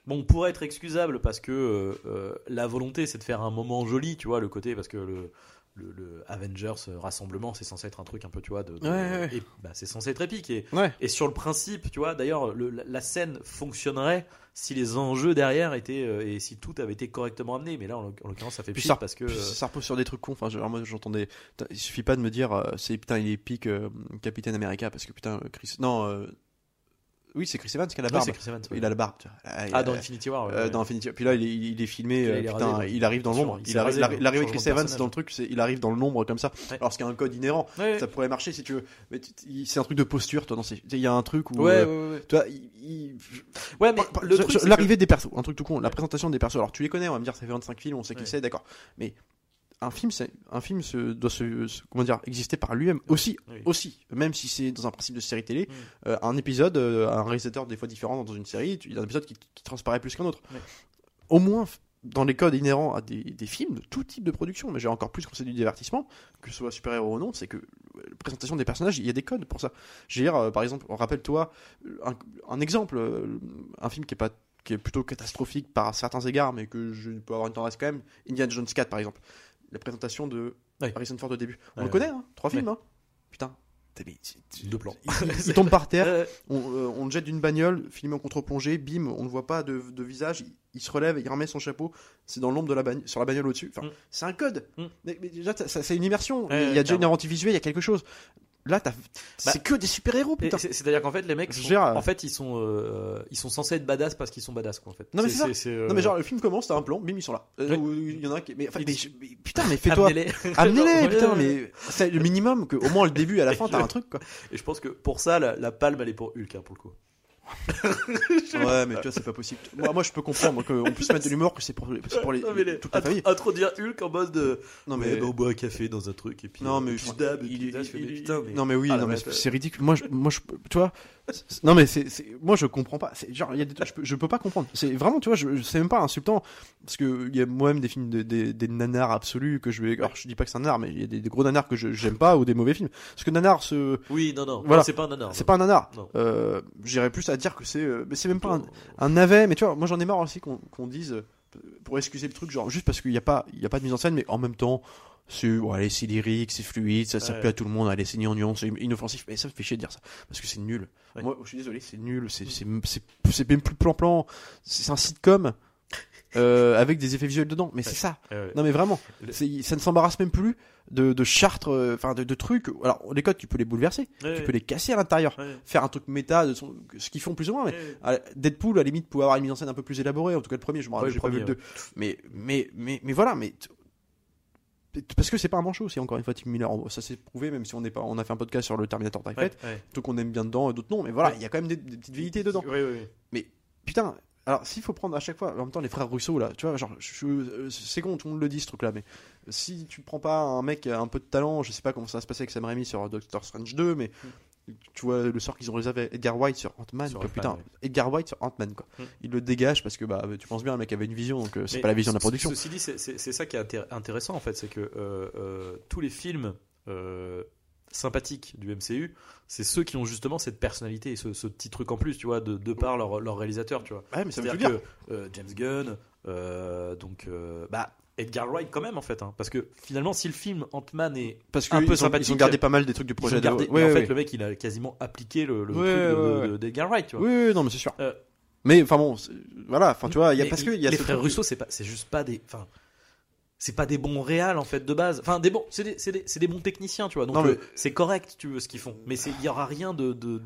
bon pourrait être excusable parce que euh, euh, la volonté c'est de faire un moment joli tu vois le côté parce que le le, le Avengers euh, rassemblement c'est censé être un truc un peu tu vois de, de- Ouais, ouais. bah, c'est censé être épique et, Ouais. et sur le principe tu vois d'ailleurs le- la, scène fonctionnerait si les enjeux derrière étaient euh, et si tout avait été correctement amené mais là en, l'oc- en l'occurrence ça fait ça- parce que euh, ça repose sur des trucs cons. Enfin, genre, moi j'entendais. Il suffit pas de me dire euh, c'est putain il est épique Capitaine America parce que putain Chris. Non. Euh, Oui c'est Chris Evans qui a la barbe. Chris Evans ouais. il a la barbe. tu vois. Ah, il ah a- dans Infinity War ouais, Euh, ouais. dans Infinity Puis là, il est, il est filmé. Là, euh, il est putain, il arrive dans l'ombre. il arrive, rasé, Chris Evans dans le truc, il arrive dans l'ombre comme ça. Alors c'est un code inhérent. Ça pourrait marcher si tu veux. Mais c'est un truc de posture, toi. Il y a un truc où. ouais, euh, ouais. Tu vois, mais l'arrivée des persos, un truc tout con, la présentation des persos. Alors tu les connais, on va me dire ça fait 25 films, on sait qui c'est, d'accord. Mais un film, un film se, doit se, se- comment dire exister par lui-même aussi, Oui. aussi. Même si c'est dans un principe de série télé, Mm. euh, un épisode, euh, un réalisateur des fois différent dans une série, il y a un épisode qui, qui transparaît plus qu'un autre. Au moins dans les codes inhérents à des, des films de tout type de production, mais j'ai encore plus quand c'est du divertissement, que ce soit super-héros ou non, c'est que euh, la présentation des personnages, il y a des codes pour ça. Veux dire, euh, par exemple, rappelle-toi un, un exemple, un film qui est pas qui est plutôt catastrophique par certains égards, mais que je peux avoir une tendresse quand même. Indiana Jones 4, par exemple. La présentation de Ouais. Harrison Ford au début. On Ouais, le connaît, hein Trois films, hein Putain. Deux plans. Il, il- il tombe par terre, Euh, on, euh, on le jette d'une bagnole, filmé en contre-plongée, bim, on ne voit pas de, de visage, il, il se relève, il remet son chapeau, c'est dans l'ombre de la bagnole, sur la bagnole au-dessus. Enfin, Mm. c'est un code. Mm. Mais, mais déjà, ça- ça- c'est une immersion. Il y a déjà une inventivité visuelle, il y a quelque chose. Là, t'as- c'est que des super-héros, Et putain. c'est- C'est-à-dire qu'en fait, les mecs, sont- dire, euh, en fait, ils sont, euh, ils sont censés être badass parce qu'ils sont badass, quoi, en fait. Non, mais c'est ça. euh, Non mais genre le film commence, t'as un plan, bim ils sont là. Euh, Il y en a un qui. Mais, enfin, Il mais, dit- mais putain mais fais-toi. amenez-les. Putain mais c'est le minimum que au moins le début et à la fin t'as un truc quoi. Et je pense que pour ça, la, la palme, elle est pour Hulk, hein, pour le coup. Ouais mais tu vois c'est pas possible. Moi, moi je peux comprendre qu'on puisse mettre de l'humour que c'est pour, les, Non, mais les- toute la famille. Introduire Hulk en mode de. Non Ouais, mais on boit un café dans un truc et puis. non euh, mais je dab, il, il- là, je fais, mais il- putain, mais- non mais oui Ah, non mais c'est ridicule. Moi je, moi je tu vois non mais c'est moi je comprends pas. C'est genre il y a des trucs je peux, je peux pas comprendre. C'est vraiment tu vois je, c'est même pas insultant parce que il y a moi-même des films de- des, des nanars absolus que je vais alors je dis pas que c'est un nanar mais il y a des, des gros nanars que je j'aime pas ou des mauvais films. Parce que nanar se Oui, non, non. Voilà. C'est pas un nanar. c'est pas un nanar. Euh, J'irais plus à dire que c'est euh, mais c'est même pas un, un navet mais tu vois moi j'en ai marre aussi qu'on qu'on dise euh, pour excuser le truc genre juste parce qu'il y a pas il y a pas de mise en scène mais en même temps c'est ouais, allez, c'est lyrique c'est fluide ça, ça Ouais. plaît à tout le monde allez c'est gnangnan c'est inoffensif. Mais ça me fait chier de dire ça parce que c'est nul. Ouais. moi je suis désolé c'est nul c'est même plus plan plan c'est un sitcom euh, avec des effets visuels dedans mais c'est ça. Non mais vraiment ça ne s'embarrasse même plus de, de chartres euh, enfin de, de trucs. Alors les codes tu peux les bouleverser. Tu peux les casser à l'intérieur. Faire un truc méta de son- ce qu'ils font plus ou moins mais Deadpool, à la limite, pouvait avoir une mise en scène un peu plus élaborée. En tout cas, le premier, je me rappelle, j'ai pas vu le premier, 2. Mais, mais, mais, mais voilà, mais. Parce que c'est pas un manchot aussi, encore une fois, Tim Miller. Ça s'est prouvé, même si on, est pas, on a fait un podcast sur le Terminator Dark Fate. Tout qu'on aime bien dedans, et d'autres non. Mais voilà, il Ouais. y a quand même des, des petites vérités dedans. Ouais. Putain, alors s'il faut prendre à chaque fois, en même temps, les frères Russo, là, tu vois, genre, euh, c'est con, tout le monde le dit ce truc-là, mais si tu prends pas un mec un peu de talent, je sais pas comment ça va se passer avec Sam Raimi sur Doctor Strange 2, mais tu vois le sort qu'ils ont réservé à Edgar White sur Ant-Man, quoi, putain, ouais. Edgar White sur Ant-Man, quoi. Hmm. Il le dégage parce que, bah, tu penses bien, le mec avait une vision, donc euh, c'est Mais pas la vision de la production. Ceci dit, c'est- c'est c'est ça qui est intér- intéressant en fait, c'est que euh, euh, tous les films euh, sympathiques du MCU, c'est ceux qui ont justement cette personnalité et ce, ce petit truc en plus, tu vois, de, de par leur, leur réalisateur, tu vois. Ouais, mais ça veut dire. que James Gunn, donc, bah, Edgar Wright quand même en fait, hein, parce que finalement, si le film Ant-Man est Parce un qu'ils peu ont, sympathique. ils ont gardé pas mal des trucs du projet gardé, de... mais Ouais, en fait, ouais. le mec, il a quasiment appliqué le, le Ouais, truc de- ouais, de- d'Edgar Wright, tu vois. Oui, oui, non, mais c'est sûr. Euh, mais enfin bon, voilà, enfin tu vois, il y a parce que y a les frères truc- Russo, c'est pas, c'est juste pas des, enfin, c'est pas des bons réals en fait de base. Enfin, des bons, c'est des, des, c'est des bons techniciens, tu vois. Donc mais- euh, c'est correct, tu veux ce qu'ils font. Mais il y aura rien de, de,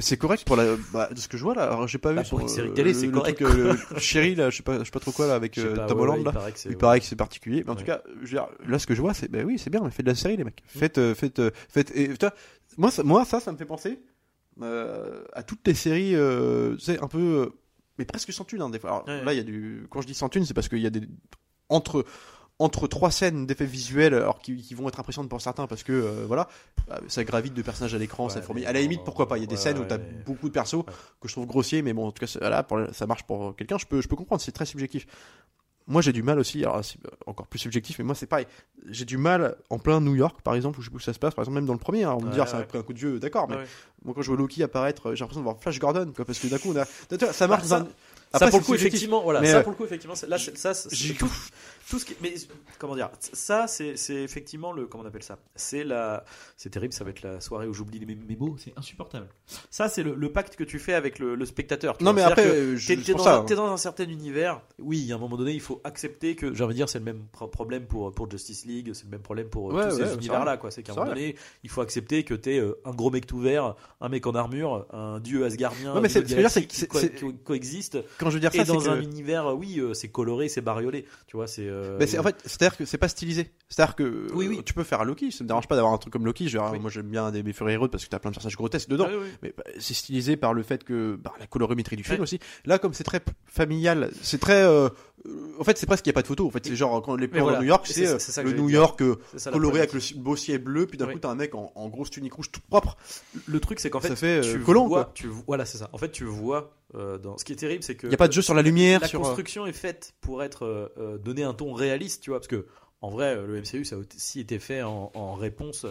c'est correct pour la bah, de ce que je vois là. Alors j'ai pas Bah, vu pour une série euh, télé, c'est correct. truc, euh, Chéri là, je sais pas, je sais pas trop quoi là avec euh, pas, Tom ouais, Holland là. Il paraît que c'est. Particulier, mais en Ouais. tout cas, je veux dire, là ce que je vois, c'est bah oui, c'est bien, mais faites de la série les mecs. Faites, euh, faites, euh, faites. Et, moi, ça, moi ça, ça me fait penser à toutes les séries, tu sais, un peu, mais presque sans thune hein, des fois. Alors. Là, il y a du, quand je dis sans thune, c'est parce qu'il y a des entre entre trois scènes d'effets visuels, alors qui, qui vont être impressionnantes pour certains parce que euh, voilà, bah, ça gravite de personnages à l'écran, Ouais, ça fourmille. À la limite, pourquoi pas Il y a des ouais, scènes où t'as ouais. beaucoup de persos Ouais. que je trouve grossiers, mais bon, en tout cas, voilà, ça marche pour quelqu'un. Je peux, je peux comprendre, c'est très subjectif. Moi, j'ai du mal aussi, alors c'est encore plus subjectif, mais moi, c'est pareil. J'ai du mal en plein New York, par exemple, où je sais pas où ça se passe, par exemple, même dans le premier. hein, on me Ouais, dire, ça a pris un coup de vieux, d'accord, mais moi, quand je vois Loki apparaître, j'ai l'impression de voir Flash Gordon, quoi, parce que d'un coup, on a. Tu vois, Ça marche Bah, ça- dans un- ça pour le coup effectivement voilà. Ça euh, pour le coup effectivement là ça tout, tout ce qui mais comment dire ça c'est c'est effectivement le comment on appelle ça? C'est la c'est terrible ça va être la soirée où j'oublie mes, mes mots c'est insupportable. Ça c'est le, le pacte que tu fais avec le, le spectateur tu Non, vois. mais après, t'es dans, hein. dans un certain univers oui à un moment donné il faut accepter que j'ai envie de dire c'est le même pro- problème pour pour Justice League c'est le même problème pour euh, Ouais, tous ouais, ces c'est univers là quoi. C'est qu'à un moment donné il faut accepter que t'es euh, un gros mec tout vert un mec en armure un dieu asgardien mais c'est- dieu Quand je veux dire ça, c'est dans un univers, euh, oui, euh, c'est coloré, c'est bariolé. Tu vois, c'est. euh, Mais c'est en fait, c'est-à-dire que c'est pas stylisé. C'est-à-dire que Oui, euh, oui. tu peux faire un Loki, ça me dérange pas d'avoir un truc comme Loki. Dire, Oui. Moi j'aime bien des Fury Road parce que t'as plein de personnages grotesques dedans. ah oui, oui. Mais bah, c'est stylisé par le fait que bah, la colorimétrie du film Ouais. aussi. Là, comme c'est très familial, c'est très. euh, euh, en fait, c'est presque qu'il n'y a pas de photo. En fait, c'est genre quand les plans voilà. de New York, c'est euh, le New. York euh, ça coloré avec le beau ciel bleu, puis d'un Oui. coup t'as un mec en, en grosse tunique rouge tout propre. Le truc, c'est qu'en fait, Ça fait, euh, tu collant, vois, quoi. tu voilà, c'est ça. En fait, tu vois. euh, dans... Ce qui est terrible, c'est que Il n'y a pas de jeu sur la lumière, la sur. euh, construction est faite pour être euh, euh, donner un ton réaliste, tu vois, parce que en vrai, euh, le MCU ça a aussi été fait en, en réponse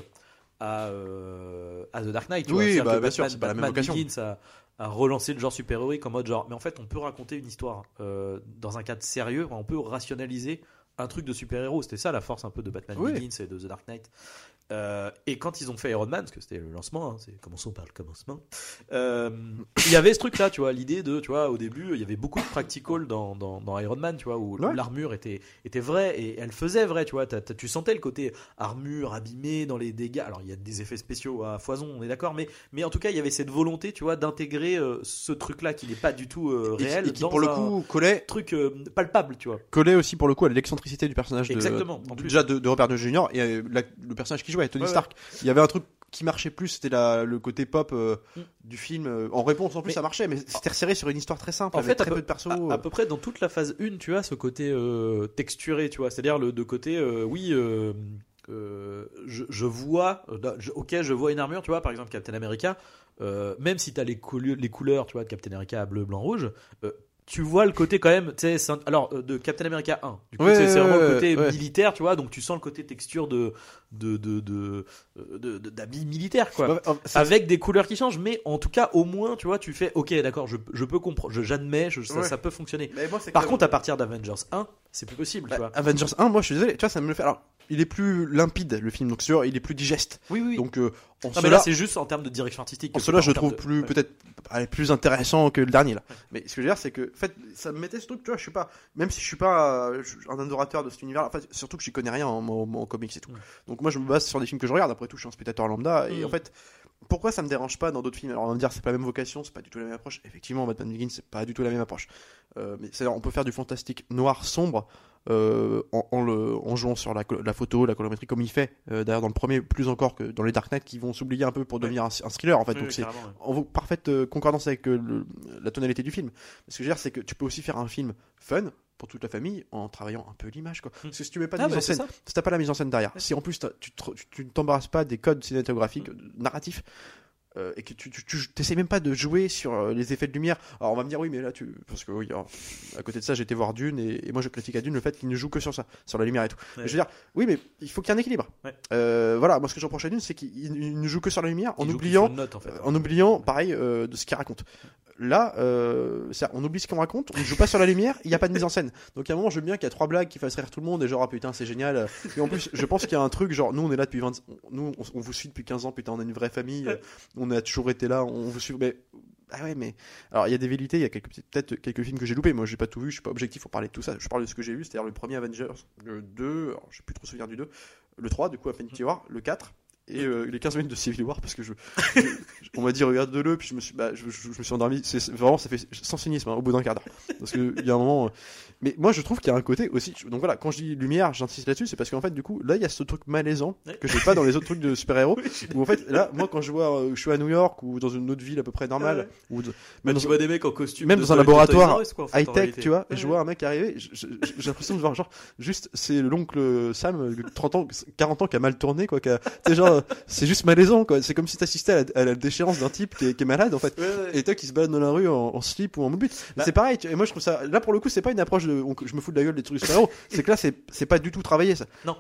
à, euh, à The Dark Knight. tu vois. Oui, C'est-à-dire bah, bien sûr, c'est pas la même Batman vocation. Begins a, a relancé le genre super-héroïque en mode genre, mais en fait, on peut raconter une histoire euh, dans un cadre sérieux, on peut rationaliser un truc de super-héros. C'était ça la force un peu de Batman Oui. Begins et de The Dark Knight. Euh, et quand ils ont fait Iron Man, parce que c'était le lancement, hein, c'est commençons par le commencement, euh, il y avait ce truc-là, tu vois, l'idée de, tu vois, au début, il y avait beaucoup de practical dans, dans, dans Iron Man, tu vois, où Ouais. l'armure était, était vraie et elle faisait vrai, tu vois, tu sentais le côté armure abîmée dans les dégâts. Alors il y a des effets spéciaux à foison, on est d'accord, mais, mais en tout cas, il y avait cette volonté, tu vois, d'intégrer euh, ce truc-là qui n'est pas du tout Et qui- réel et qui dans pour le coup collait, truc palpable, tu vois. collait aussi pour le coup à l'excentricité du personnage de, Exactement, en de- plus. déjà de, de Robert Downey Jr. et la- le personnage qui jouait, Tony Ouais, ouais. Stark. Il y avait un truc qui marchait plus, c'était la- le côté pop euh, Mm. du film. euh, en réponse, en plus, Mais- ça marchait, mais c'était resserré sur une histoire très simple, En avec fait, très peu- peu de persos. À, à euh. peu près dans toute la phase 1, tu as ce côté euh, texturé, tu vois. C'est-à-dire le de côté, euh, oui, euh, euh, je, je vois, je- ok, je vois une armure, tu vois, par exemple Captain America, euh, même si tu as les, couleurs- les couleurs, tu vois, de Captain America bleu, blanc, rouge, euh, tu vois le côté quand même, tu sais, alors euh, de Captain America 1, du coup, Ouais, c'est vraiment ouais, le côté ouais. militaire, tu vois, donc tu sens le côté texture de de de de euh, de- de- d'habits militaires, quoi avec des couleurs qui changent, mais en tout cas, au moins, tu vois, tu fais, ok, d'accord, je, je peux comprendre, je- j'admets, je- ça, Ouais. ça peut fonctionner. mais moi, Par que- contre, à partir d'Avengers 1, c'est plus possible, tu Bah, vois. Avengers 1, moi je suis désolé, tu vois, ça me le fait. Alors, il est plus limpide le film, donc sûr, il est plus digeste. Oui, oui. Donc, euh, en non, mais cela, là, c'est juste en termes de direction artistique. en cela, je en trouve plus peut-être plus intéressant que le dernier là. Mais ce que je veux dire, c'est que, en fait, ça me mettait ce truc, tu vois, je suis pas, même si je suis pas euh, je un adorateur de cet univers, en fait, surtout que j'y connais rien en, en- en comics et tout. Ouais. Donc moi, je me base sur des films que je regarde. Après tout, je suis un spectateur lambda et Mm. en fait. Pourquoi ça me dérange pas dans d'autres films? Alors on va me dire c'est pas la même vocation, c'est pas du tout la même approche. Effectivement, Batman Begins c'est pas du tout la même approche. Euh, mais c'est on peut faire du fantastique noir sombre euh, en, en le, en jouant sur la, photo, la colorimétrie comme il fait euh, d'ailleurs dans le premier plus encore que dans les Dark Knight qui vont s'oublier un peu pour devenir un, un thriller en fait. Oui, Donc oui, c'est ouais. en parfaite concordance avec le- la tonalité du film. Ce que je veux dire, c'est que tu peux aussi faire un film fun pour toute la famille en travaillant un peu l'image. Quoi. Parce que si tu mets pas de Ah, mise bah, en scène, si t'as pas la mise en scène derrière, si en plus tu, ne t'embarrasses pas des codes cinématographiques, euh, narratifs, euh, et que tu, t'essaies même pas de jouer sur euh, les effets de lumière. Alors on va me dire oui, mais là tu, parce que oui, alors, à côté de ça, été voir Dune et, et moi je critique à Dune le fait qu'il ne joue que sur ça, sur la lumière et tout. Ouais. Je veux dire, oui, mais il faut qu'il y ait un équilibre. Ouais. Euh, voilà, moi ce que je reproche à Dune, c'est qu'il il ne joue que sur la lumière en oubliant note, en fait. en oubliant, pareil, euh, de ce qu'il raconte. Là, on oublie ce qu'on raconte, on ne joue pas sur la lumière, il n'y a pas de mise en scène. Donc à un moment, je veux bien qu'il y a trois blagues qui fassent rire tout le monde, et genre, ah, putain, c'est génial. Et en plus, je pense qu'il y a un truc, genre, nous, on est là depuis 20... Nous, on, on vous suit depuis 15 ans, putain, on est une vraie famille, on a toujours été là, on vous suit... Mais... Ah ouais, mais... Alors, il y a des vérités, il y a peut-être quelques films que j'ai loupés. Moi, j'ai pas tout vu, je suis pas objectif pour parler de tout ça. Je parle de ce que j'ai vu, c'est-à-dire le premier Avengers, le 2, alors, je plus trop souvenir du 2, le 3, du coup, Infinity War, le 4, et euh, les 15 minutes de Civil War, parce que je, on m'a dit regarde-le, puis je me suis, bah, je, me suis endormi. Vraiment, ça fait sans cynisme hein, au bout d'un quart d'heure, parce que il y a un moment. Mais moi, je trouve qu'il y a un côté aussi. Donc voilà, quand je dis lumière, j'insiste là-dessus, c'est parce qu'en fait, du coup, là, il y a ce truc malaisant Ouais. que j'ai pas dans les autres trucs de super-héros. Où en fait, là, moi, quand je vois, euh, je suis à New York ou dans une autre ville à peu près normale, ou de- Bah, même tu dans- vois des mecs en costume. même dans un laboratoire high-tech, tu vois, et je Ouais. vois un mec arriver, j'ai l'impression de voir genre juste c'est l'oncle Sam, euh, 30 ans, 40 ans qui a mal tourné quoi, qui a- genre c'est juste malaisant quoi, c'est comme si t'assistais à, la- à la déchéance d'un type qui est, qui est malade en fait. Ouais, ouais. Et toi qui se balade dans la rue en, en slip ou en mobile. Bah- c'est pareil, tu- et moi je trouve ça là pour le coup, c'est pas une approche on- je me fous de la gueule des trucs super-héros, c'est que là c'est pas du tout travaillé ça. Non.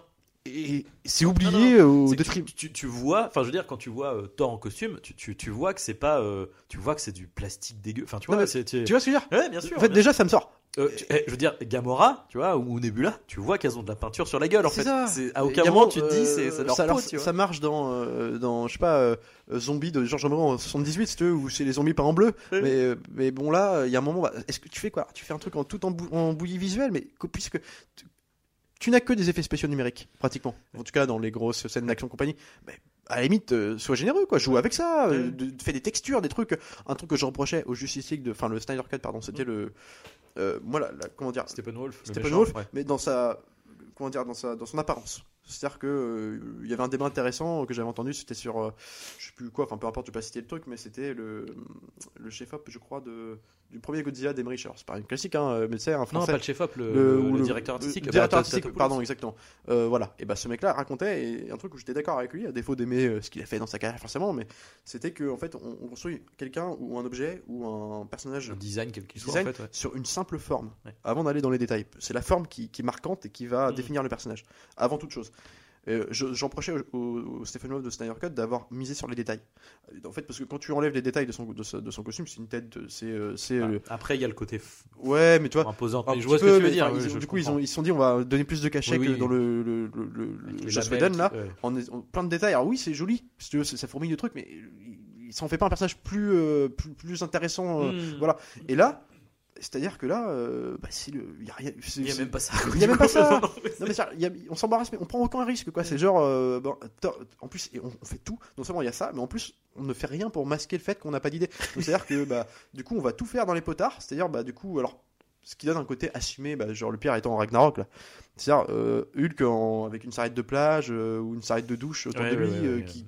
Et c'est oublié au que détriment. tu, tu, tu vois, enfin je veux dire, quand tu vois euh, Thor en costume, tu, tu, tu vois que c'est pas, euh, tu vois que c'est du plastique dégueu. Enfin tu vois, tu... Vois ce que je veux dire? Ouais, bien sûr. En fait déjà ça me sort. Euh, tu- eh, je veux dire, Gamora, tu vois, ou Nebula, tu vois qu'elles ont de la peinture sur la gueule en fait. ça. À aucun moment tu te dis euh, c'est leur ça, peau, tu vois. ça marche dans, euh, dans je sais pas, euh, euh, Zombie de George Romero en 78, si tu veux, où c'est les zombies peints en bleu. Mais, euh, mais bon, là, il y a un moment, bah, est-ce que tu fais quoi? Tu fais un truc en tout en, bou- en bouillie visuelle, mais que- puisque tu, tu n'as que des effets spéciaux numériques, pratiquement. En tout cas, dans les grosses scènes d'action compagnie. Mais, à la limite, euh, sois généreux, quoi. Joue avec ça. euh, de- fais des textures, des trucs. Un truc que je reprochais au Justice League, de- enfin, le Snyder Cut, pardon, c'était le. Euh, moi, la- la- comment dire Steppenwolf. Steppenwolf, ouais. mais dans sa comment dire dans sa dans son apparence. C'est-à-dire que euh, il y avait un débat intéressant que j'avais entendu, c'était sur je sais plus quoi, enfin peu importe, je vais pas citer le truc, mais c'était le le chef op, je crois de du premier Godzilla d'Emery Shore. C'est pas une classique hein, mais c'est un Non, français. pas le chef-op, le, Le- directeur artistique. le Bah, directeur artistique, pardon, exactement. Euh, voilà. Et bah ce mec-là racontait et un truc où j'étais d'accord avec lui, à défaut d'aimer euh, ce qu'il a fait dans sa carrière forcément, mais c'était que en fait on, on construit quelqu'un ou un objet ou un personnage Le design, quel qu'il soit, design en fait. ouais. sur une simple forme, Ouais. avant d'aller dans les détails. C'est la forme qui, qui est marquante et qui va Mhm. définir le personnage, avant toute chose. Euh, je- J'en reprochais au, au, au Stephen Wolf de Snyder Cut d'avoir misé sur les détails. En fait, parce que quand tu enlèves les détails de son, de, sa- de son costume, c'est une tête, de- c'est, euh, c'est, euh, Après, il y a le côté ouais, mais tu vois, imposant. Mais je vois ce que tu veux dire. enfin, ils- du coup, ils comprends. ont, ils se sont dit, on va donner plus de cachet Oui, oui. que dans le, le, le, Joss Whedon, là. ouais. En, en- plein de détails. Alors oui, c'est joli, si tu veux, ça ça fourmille de trucs, mais il, il s'en fait pas un personnage plus, euh, plus, plus intéressant. euh, Hmm. voilà. Et là, c'est-à-dire que là, euh, bah, c'est le, y a rien. c'est- Il n'y a même pas ça. Il y a même pas ça. Non, mais y a- on s'embarrasse, mais on prend aucun risque quoi. C'est genre, euh, bon, attends, en plus, et on, on fait tout. Non seulement il y a ça, mais en plus, on ne fait rien pour masquer le fait qu'on n'a pas d'idée. Donc, C'est-à-dire que bah, du coup, on va tout faire dans les potards. C'est-à-dire, bah, du coup, alors, ce qui donne un côté assumé, bah, genre le pire étant en Ragnarok là. C'est-à-dire euh, Hulk en- avec une sarrête de plage euh, ou une sarrête de douche autour Ouais, de lui, ouais, ouais, euh, qui-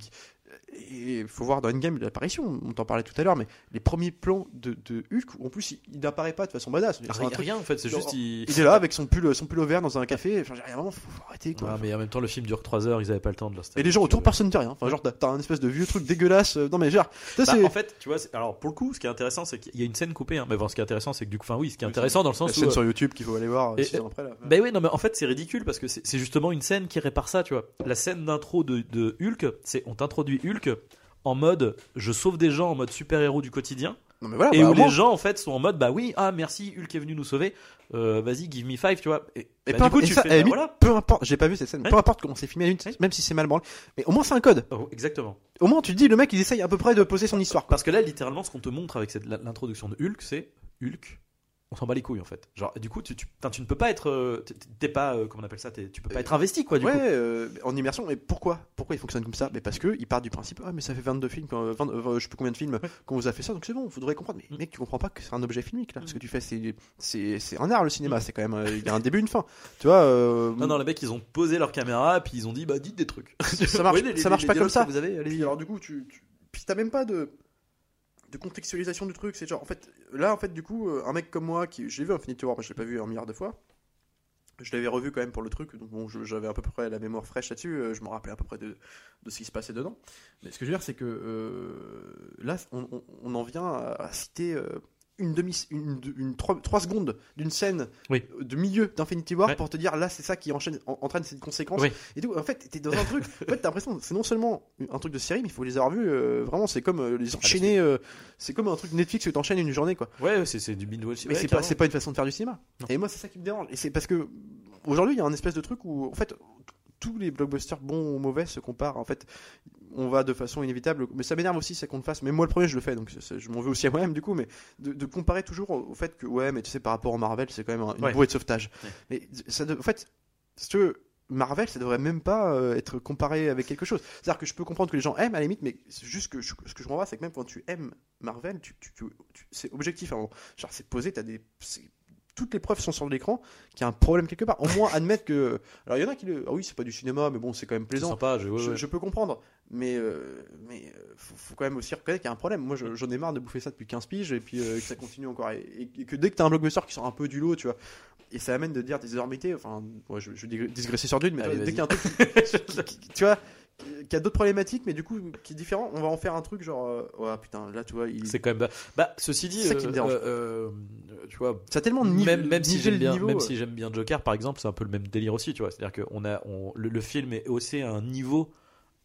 et il faut voir dans Endgame l'apparition, on t'en parlait tout à l'heure, mais les premiers plans de, de Hulk, en plus il, il n'apparaît pas de façon badass. Un Rien, rien, en fait, c'est juste. Il... il est là avec son pull, son pull au vert dans un café. Enfin, j'ai- vraiment, faut, faut arrêter quoi. Ouais, mais en même temps, le film dure 3 heures, ils avaient pas le temps de l'installer. Et les gens autour, Euh, personne ne dit rien. Enfin, genre, t'as- un espèce de vieux truc dégueulasse. euh, Non, mais genre, ça, Bah, en fait, tu vois, alors pour le coup, ce qui est intéressant, c'est qu'il y a une scène coupée. Hein. Mais bon, ce qui est intéressant, c'est que du coup, enfin oui, ce qui est intéressant dans le la sens où. scène euh, sur YouTube qu'il faut aller voir et- 6 ans après là. Ben oui, non, mais en fait, c'est ridicule parce que c'est c'est justement une scène qui répare ça, tu vois. La scène d'intro de, de Hulk, c'est on t'introduit Hulk en mode je sauve des gens en mode super-héros du quotidien Non, mais voilà. et bah, où les gens en fait sont en mode bah oui, ah merci, Hulk est venu nous sauver, euh, vas-y, give me five, tu vois. Et, Et bah, peu du importe- coup, et tu ça, fais la bah, limite, voilà. peu importe, j'ai pas vu cette scène, Ouais. peu importe comment c'est filmé, à la limite, même si c'est mal branlé. Mais au moins, c'est un code. Oh, exactement. Au moins, tu te dis, le mec, il essaye à peu près de poser son histoire. quoi. Parce que là, littéralement, ce qu'on te montre avec l'introduction de Hulk, c'est Hulk. On s'en bat les couilles en fait. Genre, du coup, tu, tu, enfin, tu ne peux pas être, euh, t'es- pas, euh, comment on appelle ça, t'es- tu peux pas être investi quoi. Du ouais, coup. euh, en immersion. Mais pourquoi? Pourquoi il fonctionne comme ça? Mais parce que il part du principe, ah, mais ça fait 22 films, quand- 20, euh, je sais plus combien de films qu'on vous a fait ça, donc c'est bon, vous devrez comprendre. Mais Mm. mec, tu comprends pas que c'est un objet filmique là. Ce Mm. que tu fais, c'est c'est c'est un art le cinéma. C'est quand même, euh, il y a un début, une fin. Tu vois euh, Non, non, les mecs, ils ont posé leur caméra et puis ils ont dit, bah dites des trucs. ça marche, les- ça marche les pas comme ça. Vous avez, alors du coup, tu, tu... puis t'as même pas de de contextualisation du truc. C'est genre, en fait, là, en fait, du coup, euh, un mec comme moi qui, j'ai vu Infinity War, mais je l'ai pas vu un milliard de fois. Je l'avais revu quand même pour le truc, donc bon, j'avais à peu près la mémoire fraîche là-dessus. euh, je me rappelais à peu près de, ce qui se passait dedans. Mais ce que je veux dire, c'est que euh, là, on, en vient à, citer une demi, une, une, trois, trois secondes d'une scène Oui. de milieu d'Infinity War Ouais. pour te dire là, c'est ça qui enchaîne, en- entraîne cette conséquence. Oui. Et tout. En fait, t'es dans un truc. En fait, t'as l'impression que c'est non seulement un truc de série, mais il faut les avoir vus. euh, vraiment, c'est comme euh, les enchaîner. euh, c'est comme un truc Netflix que t'enchaînes une journée, quoi. Ouais, c'est du binge watching. Mais Ouais, c'est pas, pas une façon de faire du cinéma. Non. Et moi, c'est ça qui me dérange. Et c'est parce que aujourd'hui, il y a un espèce de truc où, en fait, tous les blockbusters bons ou mauvais se comparent. En fait, on va de façon inévitable. Mais ça m'énerve aussi, c'est qu'on le fasse. Mais moi, le premier, je le fais, donc je m'en veux aussi à moi-même, du coup. Mais de, de comparer toujours au fait que, ouais, mais tu sais, par rapport au Marvel, c'est quand même un- une Ouais. bouée de sauvetage. Ouais. Mais ça, en fait, si tu veux, Marvel, ça devrait même pas euh, être comparé avec quelque chose. C'est-à-dire que je peux comprendre que les gens aiment à la limite, mais c'est juste que je- ce que je pas, c'est que même quand tu aimes Marvel, tu, tu- tu- tu- c'est objectif. hein. Genre, c'est posé, t'as des. Toutes les preuves sont sur l'écran, qu'il y a un problème quelque part. Au moins admettre que. Alors, il y en a qui le. Ah oui, c'est pas du cinéma, mais bon, c'est quand même plaisant. sympa. Je, ouais, Je, ouais. je peux comprendre, mais, euh, mais euh, faut, faut quand même aussi reconnaître qu'il y a un problème. Moi, je- j'en ai marre de bouffer ça depuis 15 piges et puis euh, que ça continue encore. Et, et que dès que t'as un blockbuster qui sort un peu du lot, tu vois, et ça amène de dire des énormités, enfin, ouais, je, je vais digresser- sur Dune, mais Allez, dès qu'il y a un truc qui, qui- qui- tu vois, qui a d'autres problématiques, mais du coup, qui est différent, on va en faire un truc genre, euh, ouais, putain, là, tu vois, il, C'est quand même. Bah, ceci dit, ça qui me euh, dérange. euh, euh, tu vois, ça a tellement nivelé, même, même si j'aime bien, niveau. même si j'aime bien Joker par exemple, c'est un peu le même délire aussi, tu vois. C'est-à-dire que on a, on, le, le film est haussé à un niveau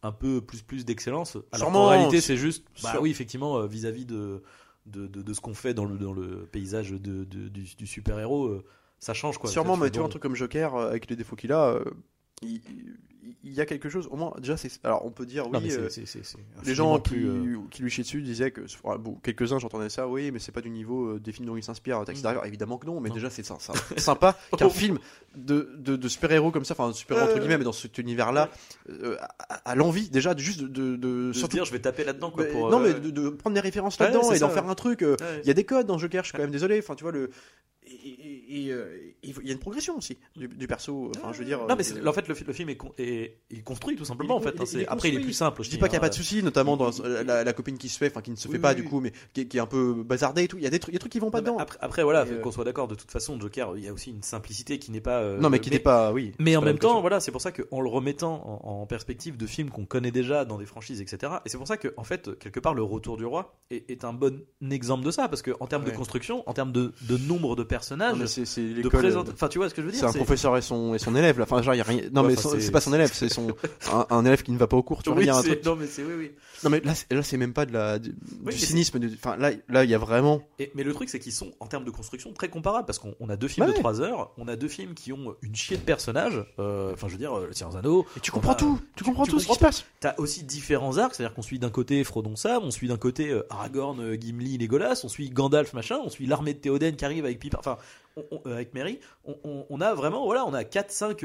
un peu plus plus d'excellence. Alors Sûrement, qu'en réalité, c'est- juste, bah oui, effectivement, euh, vis-à-vis de, de, de, de ce qu'on fait dans le, dans le paysage de, de- du, du super héros, ça change quoi. Sûrement, mais tu vois, un truc comme Joker, euh, avec les défauts qu'il a, euh, il, y a quelque chose, au moins, déjà, c'est. Alors, on peut dire, oui. euh, c'est- c'est- c'est Les gens infiniment qui, plus, euh, qui lui chient dessus disaient que, bon, quelques-uns j'entendais ça, oui, mais c'est pas du niveau euh, des films dont il s'inspire, Taxi Mm. Driver. Évidemment que non, mais Non. déjà c'est sy- sy- sympa qu'un Oh. film de, de, de super-héros comme ça, enfin super entre Euh. guillemets, mais dans cet univers-là, euh, a, a l'envie déjà de juste de. de, surtout- dire, je vais taper là-dedans quoi. pour, non, mais de, prendre des références Ouais, là-dedans et d'en ça, faire un truc. ouais. Il y a des codes dans Joker, je suis quand même désolé. Enfin, tu vois, le. Et et- et, euh, et il y a une progression aussi du, du perso. Enfin, je veux dire. Non, mais euh, en fait, le, fi- le film est, con- est, est construit tout simplement. Il est en fait, hein, il il est après, il est plus simple. Je dis pas qu'il n'y a pas de souci, notamment dans euh, la, la copine qui se fait, enfin qui ne se Oui, fait pas oui, du oui. coup, mais qui est, qui est un peu bazardée et tout. Il y a des trucs, il des trucs qui vont pas Non, dedans. Après, après, voilà, euh, qu'on soit d'accord. De toute façon, Joker, il y a aussi une simplicité qui n'est pas. euh, non, mais qui n'est pas, oui. Mais en même temps, voilà, c'est pour ça qu'en le remettant en, en perspective de films qu'on connaît déjà dans des franchises, etc. Et c'est pour ça que, en fait, quelque part, le Retour du Roi est, un bon exemple de ça, parce que en termes de construction, en termes de, de nombre de personnage Non, c'est c'est de présenter. Enfin, tu vois ce que je veux dire C'est un c'est- professeur et son, et son élève là. Enfin, genre, y a rien. Non, Ouais, mais enfin, son- c'est- c'est pas son élève, c'est son un, un élève qui ne va pas au cours. Tu vois, Oui, a un truc. Non, mais c'est oui, oui. Non, mais là, c'est- là, c'est même pas de la du, cynisme. du- Enfin, là, là, il y a vraiment. Et- mais le truc, c'est qu'ils sont, en termes de construction, très comparables. Parce qu'on on a deux films Bah de ouais. 3 heures, on a deux films qui ont une chier de personnages. euh, Enfin, je veux dire, euh, Le Seigneur des Anneaux. Et tu comprends a- tout. Tu comprends tu tout ce qui se passe. T'as aussi différents arcs, c'est-à-dire qu'on suit d'un côté Frodon Sam, on suit d'un côté euh, Aragorn, euh, Gimli, Legolas, on suit Gandalf, machin, on suit l'armée de Théoden qui arrive avec Pippin, enfin, on- on- euh, avec Merry. On, a vraiment, voilà, on a 4, 5,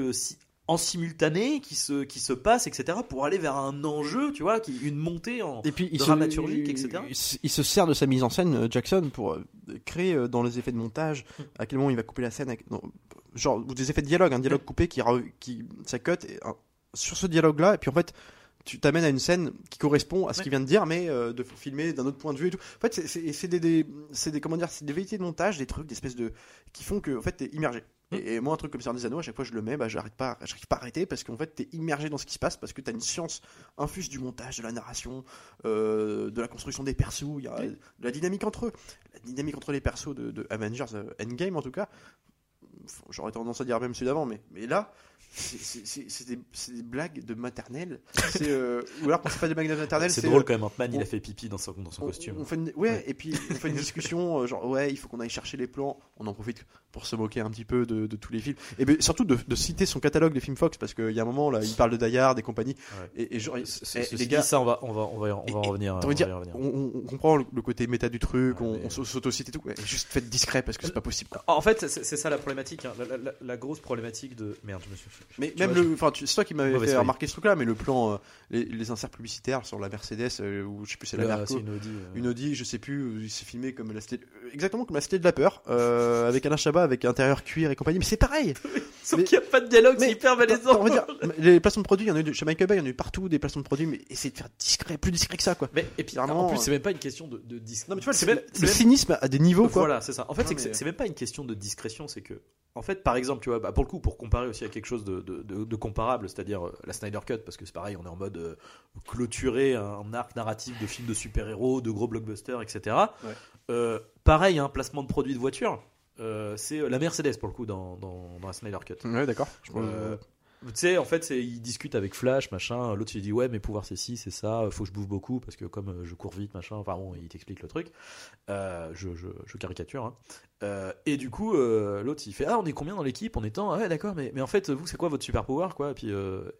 en simultané qui se, qui se passent, etc., pour aller vers un enjeu, tu vois, qui, une montée en. Et puis, il dramaturgique, se, etc. il se- sert de sa mise en scène, euh, Jackson, pour euh, créer dans les effets de montage à quel moment il va couper la scène. avec- non, genre, ou des effets de dialogue, un dialogue coupé qui, qui ça cut et, sur ce dialogue-là, et puis en fait. Tu t'amènes à une scène qui correspond à ce Ouais. qu'il vient de dire, mais euh, de filmer d'un autre point de vue et tout. En fait, c'est- des, des, comment dire, c'est des vérités de montage, des trucs, des espèces de, qui font que, en fait, t'es immergé. Et, et moi, un truc comme Seigneur des Anneaux, à chaque fois je le mets, bah, j'arrête pas, j'arrive pas à arrêter parce qu'en fait, t'es immergé dans ce qui se passe parce que t'as une science infuse du montage, de la narration, euh, de la construction des persos, il y a de la dynamique entre eux, la dynamique entre les persos de, de Avengers euh, Endgame en tout cas. J'aurais tendance à dire même celui d'avant, mais, mais là, c'est- des, blagues de maternelle. Euh, ou alors quand c'est pas des blagues de maternelle, C'est drôle euh, quand même, Ant-Man, il on- a fait pipi dans son, dans son on- costume. On fait une, ouais, Ouais. et puis on fait une discussion, euh, genre ouais, il faut qu'on aille chercher les plans. On en profite pour se moquer un petit peu de, de tous les films. Et surtout de, de citer son catalogue des films Fox, parce qu'il y a un moment là, il parle de Die Hard et compagnie. Ouais. Et, et genre, Ce- ce- les gars, dit, ça, on va, on va, on va, on va en revenir. on envie de va y dire, revenir. on, on- on comprend le, le côté méta du truc, Ouais, on, mais- on s'autocite et tout. Ouais, juste faites discret parce que c'est pas possible. quoi. En fait, c'est c'est ça la problématique. hein. La, la- la- la grosse problématique de. Merde, je me suis. Mais tu même vois, le, enfin, c'est toi qui m'avais fait remarquer ce truc-là, mais le plan, euh, les, les inserts publicitaires sur la Mercedes, euh, ou je sais plus, c'est la Merco. c'est une Audi. euh. Une Audi, je sais plus, s'est filmé comme la cité, euh, exactement comme la cité de la peur, euh, avec Alain Chabat, avec intérieur cuir et compagnie. Mais c'est pareil. Sauf qu'il n'y a pas de dialogue, c'est hyper malaisant. on va dire, les placements de produits, il y en a eu chez Michael Bay, il y en a eu partout des placements de produits, mais essayez de faire discret, plus discret que ça, quoi. Mais, et puis, Vraiment, en plus, c'est même pas une question de, de dis- Non, mais tu vois, c'est le, même- c'est le même- cynisme à des niveaux, quoi. Voilà, c'est ça. En fait, c'est c'est- c'est même pas une question de discrétion, c'est que, en fait, par exemple, tu vois, bah, pour le coup, pour comparer aussi à quelque chose de, de- de- de comparable, c'est-à-dire euh, la Snyder Cut, parce que c'est pareil, on est en mode euh, clôturer un arc narratif de films de super-héros, de gros blockbusters, etc. Ouais. Euh, pareil, un placement de produits de voiture, euh, c'est la Mercedes pour le coup dans, dans, dans la Snyder Cut. Ouais, d'accord. Tu sais, en fait, il discute avec Flash, machin. L'autre, il dit ouais, mes pouvoirs c'est ci, c'est ça. Faut que je bouffe beaucoup parce que comme euh, je cours vite, machin. Enfin bon, il t'explique le truc. Euh, je, je- je caricature. hein. Euh, et du coup, euh, l'autre, il fait ah, on est combien dans l'équipe? On est tant? Ah ouais, d'accord. Mais, mais en fait, vous, c'est quoi votre super pouvoir, quoi? Et puis,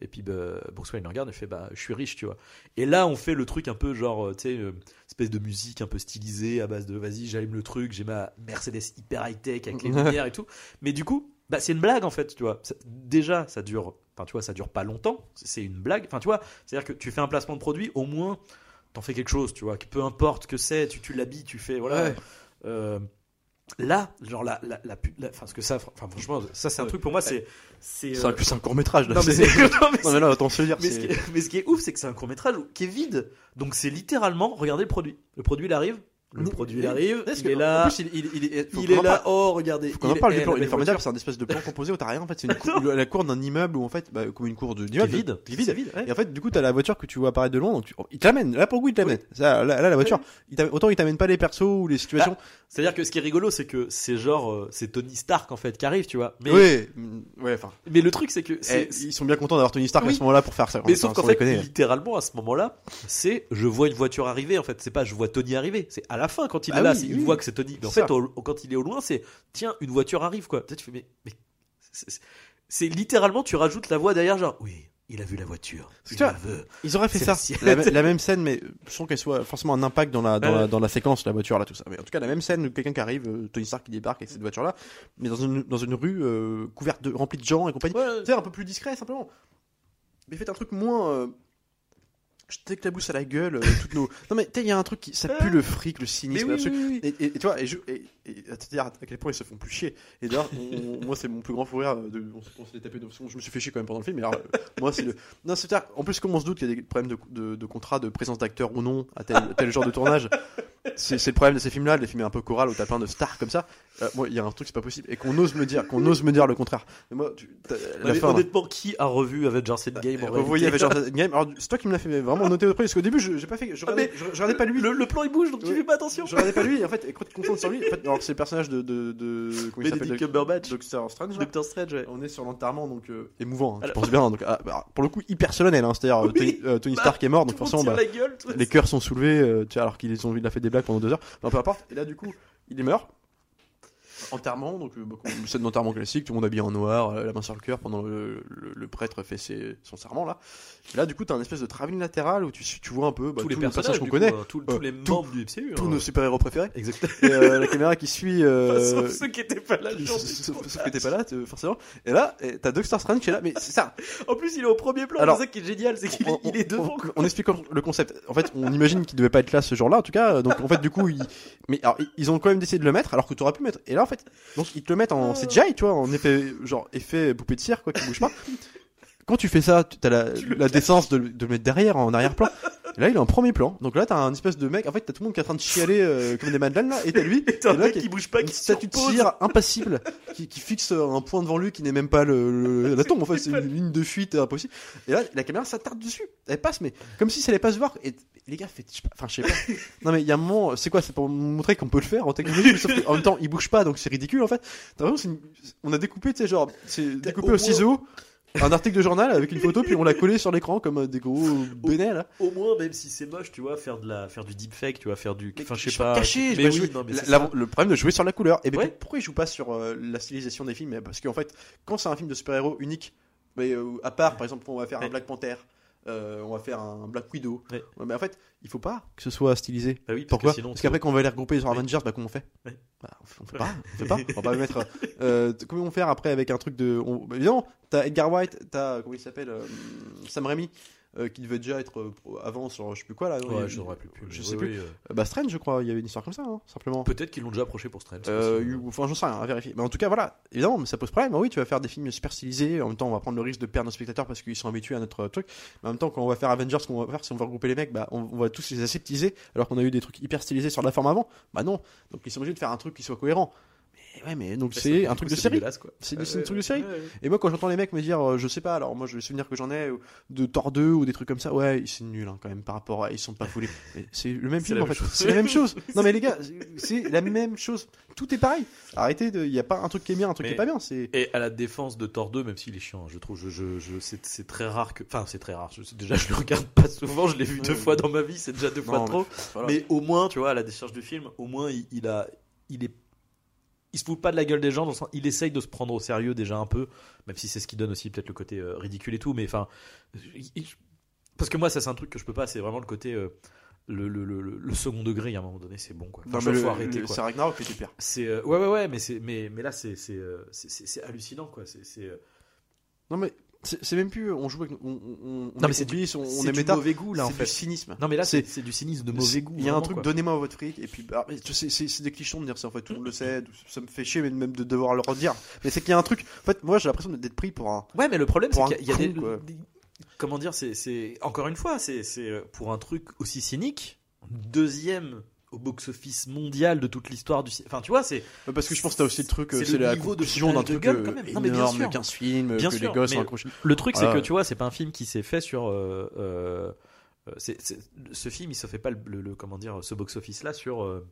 et puis, bah, Bruce Wayne le regarde et fait bah, je suis riche, tu vois. Et là, on fait le truc un peu genre, tu sais, espèce de musique un peu stylisée à base de vas-y, j'allume le truc, j'ai ma Mercedes hyper high tech avec les lumières et tout. Mais du coup, bah, c'est une blague en fait, tu vois. Déjà, ça dure, enfin, tu vois, ça dure pas longtemps. C'est une blague. Enfin, tu vois, c'est-à-dire que tu fais un placement de produit, au moins, t'en fais quelque chose, tu vois. que Peu importe que c'est, tu, tu l'habilles, tu fais, voilà. Ouais. Euh, là, genre la, la, la, enfin, parce que ça, enfin, franchement, ça c'est un Ouais. truc pour moi, c'est, c'est. C'est un, euh, un court métrage, là. non mais non, mais Non, mais là, se le dire. mais ce, qui est, mais ce qui est ouf, c'est que c'est un court métrage qui est vide. Donc c'est littéralement, regardez le produit. Le produit, il arrive. Le Oui, produit, oui. il arrive. Il est là. En plus, il, il, il, il- il est là. Oh, regardez. Faut qu'on en il parle du eh, plan. la Il est formidable, c'est un espèce de plan composé où t'as rien en fait. C'est la cour d'un immeuble où en fait, bah, comme une cour de d'immeuble. vide. Qui est vide. Vide. ouais. Et en fait, du coup, t'as la voiture que tu vois apparaître de loin, donc tu- il te l'amène. Là, pour le coup, il te l'amène. Ça, Là, là, la voiture, il t'amène- autant il t'amène pas les persos ou les situations. C'est-à-dire que ce qui est rigolo, c'est que c'est genre, euh, c'est Tony Stark en fait qui arrive, tu vois. Mais, Ouais, mm, ouais, enfin. mais le truc, c'est que eh, ils sont bien contents d'avoir Tony Stark à Oui. ce moment-là pour faire ça. mais sauf qu'en fait, littéralement, à ce moment-là, c'est je vois une voiture arriver. En fait, c'est pas je vois Tony arriver. C'est la fin quand il Ah est là, oui, c'est- il oui. voit que c'est Tony. Mais en C'est fait, au- quand il est au loin, c'est tiens, une voiture arrive quoi. Peut-être tu fais mais, mais c'est- c'est- c'est littéralement tu rajoutes la voix derrière genre oui, il a vu la voiture. C'est Il ça. la veut. Ils auraient fait C'est ça. la. La, me- la même scène, mais sans qu'elle soit forcément un impact dans la, dans, Ouais. la, dans la séquence, la voiture là, tout ça. Mais en tout cas, la même scène où quelqu'un qui arrive, euh, Tony Stark qui débarque avec cette voiture là, mais dans une, dans une rue euh, couverte de, remplie de gens et compagnie. Ouais. Sais, un peu plus discret simplement. Mais faites un truc moins. Euh... Je t'éclabousse à la gueule, euh, toutes nos. Non mais il y a un truc qui. Ça pue le fric, le cynisme, oui, absolu. oui, oui. Et, et- et tu vois, et je, et, à te dire à quel point ils se font plus chier. Et d'ailleurs, moi, c'est mon plus grand fou rire. De, on s'est tapé de Je me suis fait chier quand même pendant le film. Mais alors, euh, moi, c'est le. Non, c'est En plus, comme on se doute qu'il y a des problèmes de, de, de contrat, de présence d'acteurs ou non à tel, tel genre de tournage. C'est le problème de ces films-là, les films un peu chorales où t'as plein de stars comme ça. Euh, moi, il y a un truc, c'est pas possible. Et qu'on ose me dire, qu'on ose me dire le contraire. Mais moi, tu, la Mais fin. là. honnêtement, qui a revu Avengers Endgame en Revoyez réalité Avengers Endgame. Alors, c'est toi qui me l'as fait vraiment noter au premier, parce qu'au début, je, j'ai pas fait, je Ah, regardais, je, je regardais pas lui. Le, le plan il bouge donc tu Oui. fais pas attention. Je regardais pas lui, et en fait, et quand tu te concentres sur lui, en fait, alors c'est le personnage de, de, de comment il s'appelle Cumberbatch. Doctor Strange. là. Doctor Strange, ouais. On est sur l'enterrement, donc euh, émouvant. hein, je pense bien. Donc, ah, bah, pour le coup, hyper solennel. Hein, C'est-à-dire, euh, Oui. Tony, euh, Bah, Stark est mort, donc forcément, bah, les cœurs sont soulevés, euh, alors qu'ils ont il a fait des blagues pendant deux heures. Non, peu importe. Et là, du coup, il mort. Enterrement, donc euh, beaucoup- scène d'enterrement classique, tout le monde habillé en noir, euh, la main sur le cœur pendant le, le- le prêtre fait ses- son serment là. Et là, du coup, t'as un espèce de travelling latéral où tu, tu vois un peu bah, tous les personnages qu'on connaît, coup, hein, tous, Euh, tous les tout- membres du MCU. tous hein. nos super-héros préférés. Exactement. Et euh, la caméra qui suit. euh, Sauf ceux qui étaient pas là. Sauf sauf que t'es pas là, forcément. Et là, t'as Doctor Strange qui est là, mais c'est ça. En plus, il est au premier plan. Alors, c'est ça qui est génial, c'est qu'il est- est devant. on- explique le concept. En fait, on imagine qu'il devait pas être là ce jour-là, en tout cas. Donc, en fait, du coup, ils, mais alors, ils ont quand même décidé de le mettre, alors que tu aurais pu mettre. Et là, en fait, donc ils te le mettent en CGI, tu vois, en effet, genre effet poupée de cire, quoi, qui bouge pas. Quand tu fais ça, tu as la, la décence de, le- de le mettre derrière, en arrière-plan. Et là, il est en premier plan. Donc là, t'as un espèce de mec. En fait, t'as tout le monde qui est en train de chialer euh, comme des madeleines là, et t'as lui. Et t'as un mec qui- qui bouge pas, qui statue de cire impassible qui, qui fixe un point devant lui qui n'est même pas le, le- la tombe en fait c'est une ligne de fuite impossible et là la caméra s'attarde dessus elle passe mais comme si ça allait pas se voir et les gars faites enfin je sais pas non mais il y a un moment c'est quoi? C'est pour montrer qu'on peut le faire en technologie mais sauf que, en même temps il bouge pas donc c'est ridicule en fait T'as une- on a découpé tu sais genre c'est découpé au ciseau un article de journal avec une photo puis on l'a collé sur l'écran comme euh, des gros bénets là Au moins, même si c'est moche, tu vois, faire de la, faire du deepfake, tu vois, faire du, enfin, je sais pas. caché mais oui, non, mais c'est La- ça. le problème de jouer sur la couleur et ben, Ouais. pourquoi ils jouent pas sur euh, la stylisation des films? Parce qu'en fait quand c'est un film de super-héros unique mais euh, à part par exemple on va faire Ouais. un Black Panther euh, on va faire un Black Widow Ouais. Ouais, mais en fait il faut pas que ce soit stylisé Bah oui, parce pourquoi que sinon, parce qu'après quand on va les regrouper sur. Avengers bah comment on fait Ouais. bah, on fait- fait pas on fait pas on va pas mettre euh, comment on faire après avec un truc de on... bah, évidemment t'as Edgar White t'as comment il s'appelle euh, Sam Raimi euh, qui devait déjà être euh, avant sur je sais plus quoi là Ouais, je n'aurais plus. plus. je mais sais oui, plus oui, euh, bah Strange je crois il y avait une histoire comme ça hein, simplement Peut-être qu'ils l'ont déjà approché pour Strange. enfin, j'en sais rien, à vérifier. Mais en tout cas, voilà, évidemment, mais ça pose problème. Oui, tu vas faire des films super stylisés. En même temps, on va prendre le risque de perdre nos spectateurs parce qu'ils sont habitués à notre truc. Mais en même temps, quand on va faire Avengers, ce qu'on va faire, si on va regrouper les mecs, bah, on, on va tous les aseptiser. Alors qu'on a eu des trucs hyper stylisés sur la forme avant. Bah non. Donc ils sont obligés de faire un truc qui soit cohérent. Mais ouais, mais donc c'est du un truc de série. C'est un truc de série. Et moi, quand j'entends les mecs me dire, euh, je sais pas, alors moi, je les souvenirs que j'en ai euh, de Thor 2 ou des trucs comme ça, ouais, c'est nul hein, quand même par rapport à. Ils sont pas foulés. C'est le même film en fait. C'est la même chose. Non, mais les gars, c'est la même chose. Tout est pareil. Arrêtez de. Il y a pas un truc qui est bien, un truc qui est pas bien. C'est. Et à la défense de Thor 2, même s'il est chiant, je trouve, je, je, je- c'est, très rare que, enfin, c'est très rare. Je- déjà, je le regarde pas souvent. Je l'ai vu deux fois dans ma vie, c'est déjà deux fois trop. Voilà. Mais au moins, tu vois, à la décharge du film, au moins, il, il a, il est, il se fout pas de la gueule des gens. dans le sens- il essaye de se prendre au sérieux déjà un peu, même si c'est ce qui donne aussi peut-être le côté euh, ridicule et tout. Mais enfin, parce que moi, ça c'est un truc que je peux pas. C'est vraiment le côté, euh, le, le, le, le second degré. À un moment donné, c'est bon quoi. Enfin, Non, mais faut arrêter quoi. C'est Ragnarok. C'est euh, ouais ouais ouais, mais c'est mais mais là c'est c'est euh, hallucinant quoi. C'est Non, mais c'est c'est même plus. On joue avec. On, on, on, Non, mais c'est son- on c'est est du mauvais goût là en C'est fait. du cynisme. Non mais là c'est C'est- c'est du cynisme de mauvais goût. Il y a un truc, donnez-moi votre fric, et puis bah, c'est- c'est c'est des clichés de dire ça en fait, tout le monde le sait, ça me fait chier mais même de devoir le redire. Mais c'est qu'il y a un truc, en fait, moi j'ai l'impression d'être pris pour un. Ouais, mais le problème, c'est qu'il y a- des, Comment dire, c'est- c'est. Encore une fois, c'est c'est, euh, pour un truc aussi cynique, deuxième au box-office mondial de toute l'histoire du cinéma. Enfin, tu vois, c'est. Parce que je pense que t'as aussi le truc, euh, C'est le la conclusion d'un truc gueule, euh, quand même. Non, mais bien sûr. 15 films, Bien que sûr, les gosses mais-. Le truc, c'est que tu vois, c'est pas un film qui s'est fait sur. euh, euh, euh, c'est- ce film, il se fait pas le, le- le- comment dire, ce box-office-là sur. euh,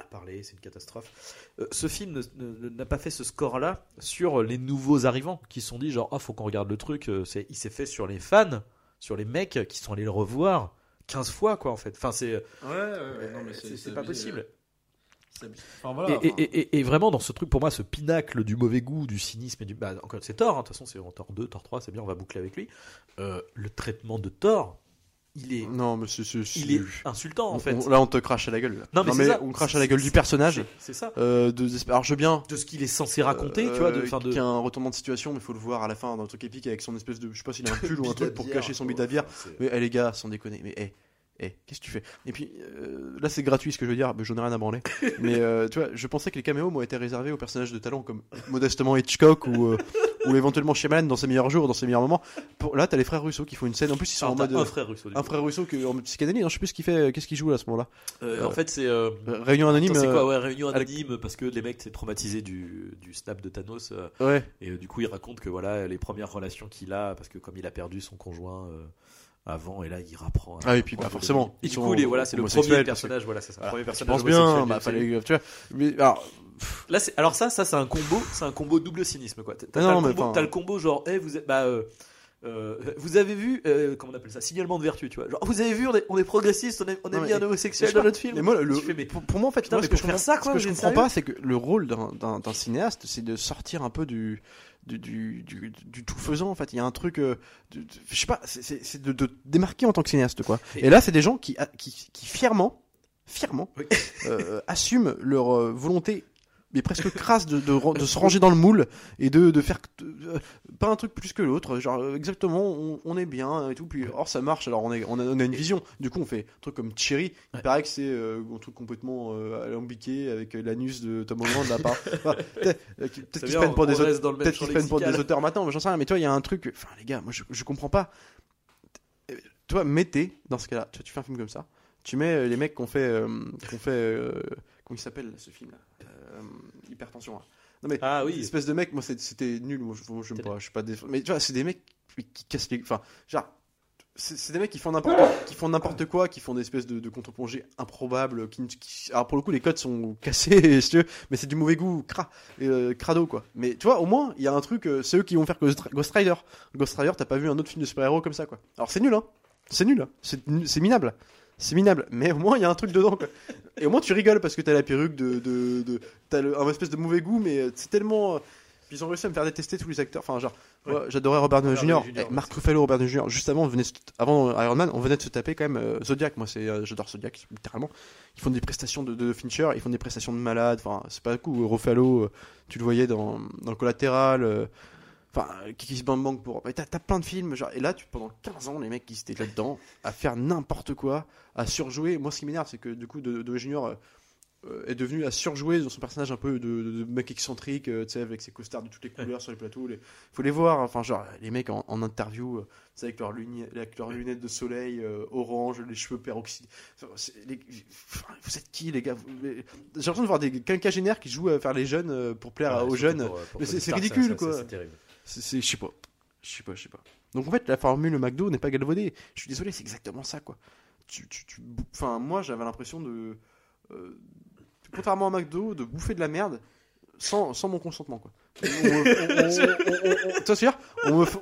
à parler, c'est une catastrophe. Euh, ce film n'a pas fait ce score-là sur les nouveaux arrivants qui se sont dit genre, ah, faut qu'on regarde le truc. euh, il s'est fait sur les fans, sur les mecs qui sont allés le revoir 15 fois, quoi, en fait. Enfin, c'est. c'est c'est pas possible. Enfin, voilà, Et, et- et- et vraiment, dans ce truc, pour moi, ce pinacle du mauvais goût, du cynisme et du. Bah, encore, c'est Thor, hein, de toute façon, c'est Thor 2, Thor 3, c'est bien, on va boucler avec lui. Euh, le traitement de Thor, il est, Non, mais c'est. c'est- il est insultant, en on- fait. on- Là, on te crache à la gueule. là. Non, mais c'est ça. on crache à la gueule du personnage. C'est- C'est ça. Euh, de, alors, je veux bien. De ce qu'il est censé raconter, tu vois, de. Euh, fin, de... Qu'il y a un retournement de situation, mais faut le voir à la fin dans un truc épique avec son espèce de. Je sais pas s'il a un pull ou un truc pour cacher son bit à bière. Mais eh, les gars, sans déconner, mais eh, Eh, qu'est-ce que tu fais? Et puis euh, là, c'est gratuit ce que je veux dire, mais j'en ai rien à branler. mais euh, tu vois, je pensais que les caméos m'ont été réservés aux personnages de talent comme modestement Hitchcock ou, euh, ou éventuellement Shyamalan dans ses meilleurs jours, dans ses meilleurs moments. Pour, là, t'as les frères Russo qui font une scène. En plus, ils sont Alors, en mode. un frère russe. un frère Russo que, en psychanalyse, hein, je sais plus ce qu'il fait, qu'est-ce qu'il joue à ce moment-là. En fait, c'est. Réunion anonyme. c'est quoi? Ouais, réunion avec- anonyme parce que les mecs étaient traumatisés du, du snap de Thanos. Ouais. Et du coup, il raconte que voilà les premières relations qu'il a, parce que comme il a perdu son conjoint avant, et là il rapprend. Ah, et puis, bah, forcément, Et ils du sont coup, les, voilà, c'est le premier que- personnage. Voilà, c'est ça. Voilà. Premier Je personnage pense bien, bah, fallait, tu vois. Mais alors, Là, c'est alors ça, ça c'est un combo, c'est un combo double cynisme quoi. T'as non, le, enfin- t'as le combo genre, eh, vous êtes, bah. euh, euh, vous avez vu, euh, comment on appelle ça, signalement de vertu, tu vois. Genre, vous avez vu, on est, on est progressiste, on, est, on a Non, mis mais- un homosexuel dans notre film. Mais moi, le, fais, mais- pour, pour moi, en fait, Putain, moi, mais ce que je comprends- ça, quoi, ce que je comprends pas, c'est que le rôle d'un cinéaste, c'est de sortir un peu du du, du, du, du tout faisant. En fait, il y a un truc, euh, de- je sais pas, c'est- de, démarquer en tant que cinéaste, quoi. Et- Et là, c'est des gens qui, qui, qui fièrement, fièrement, Oui. euh, assument leur euh, volonté. Mais presque crasse de, de, ran- de se ranger dans le moule et de, de faire euh, pas un truc plus que l'autre genre euh, exactement on, on est bien et tout puis or ça marche alors on, est, on, a, on a une vision du coup on fait un truc comme Cherry il Ouais. paraît que c'est euh, un truc complètement euh, alambiqué avec l'anus de Tom Holland à part Enfin, peut-être qu'ils se prennent pour des auteurs champ qu'ils prennent pour des auteurs maintenant mais j'en sais rien mais toi il y a un truc enfin les gars moi je, je comprends pas toi mettez dans ce cas-là tu, fais un film comme ça tu mets les mecs qu'on fait euh, qu'on fait euh, comment il s'appelle ce film là hypertension non mais Ah oui. espèce de mec, moi c'était nul, moi je, moi, je, pas, je suis pas déf- Mais tu vois, c'est des mecs qui, cassent les. Enfin, genre, c'est des mecs qui font n'importe qui font n'importe quoi, qui font des espèces de, de contre-plongées improbables. Qui, qui- alors pour le coup, les codes sont cassés, si tu veux, mais c'est du mauvais goût, cra, euh, crado quoi. Mais tu vois, au moins, il y a un truc, euh, c'est eux qui vont faire Ghost, Rider. Ghost Rider, t'as pas vu un autre film de super-héros comme ça quoi. Alors c'est nul, hein. C'est nul, hein. c'est minable. C'est minable, mais au moins il y a un truc dedans quoi. Et au moins tu rigoles parce que t'as la perruque de. de, de t'as le- un espèce de mauvais goût, mais euh, c'est tellement. euh, puis Ils ont réussi à me faire détester tous les acteurs. Enfin, genre, Ouais. moi, j'adorais Robert Downey Jr. Jr., Eh, Mark Ruffalo, Robert Downey Jr. Juste avant, on venait avant euh, Iron Man, on venait de se taper quand même euh, Zodiac. Moi, c'est, euh, j'adore Zodiac, littéralement. Ils font des prestations de, de Fincher, ils font des prestations de malade. Enfin, c'est pas cool. Ruffalo, tu le voyais dans, dans le collatéral. euh, Enfin, qui se bang pour. Mais t'as, plein de films, genre, et là, tu, pendant 15 ans, les mecs qui étaient là-dedans, à faire n'importe quoi, à surjouer. Moi, ce qui m'énerve, c'est que du coup, de, de Junior euh, est devenu à surjouer dans son personnage un peu de, de- de mec excentrique, euh, tu sais, avec ses costards de toutes les couleurs sur les plateaux. Les... Faut les voir, enfin, genre, les mecs en, en interview, euh, tu avec leurs lunettes, avec leurs lunettes de soleil euh, orange, les cheveux peroxydés. Les- enfin, Vous êtes qui, les gars? J'ai l'impression de voir des quinquagénaires qui jouent à faire les jeunes pour plaire Ouais, aux jeunes. pour, pour Mais c'est- ridicule, ça, quoi. C'est terrible. C'est, c'est- je sais pas. Je sais pas, je sais pas. Donc en fait, la formule McDo n'est pas galvaudée. Je suis désolé, c'est exactement ça, quoi. Tu, tu, tu bou- Enfin, moi, j'avais l'impression de. euh, contrairement à McDo, de bouffer de la merde sans, sans mon consentement, quoi. On me-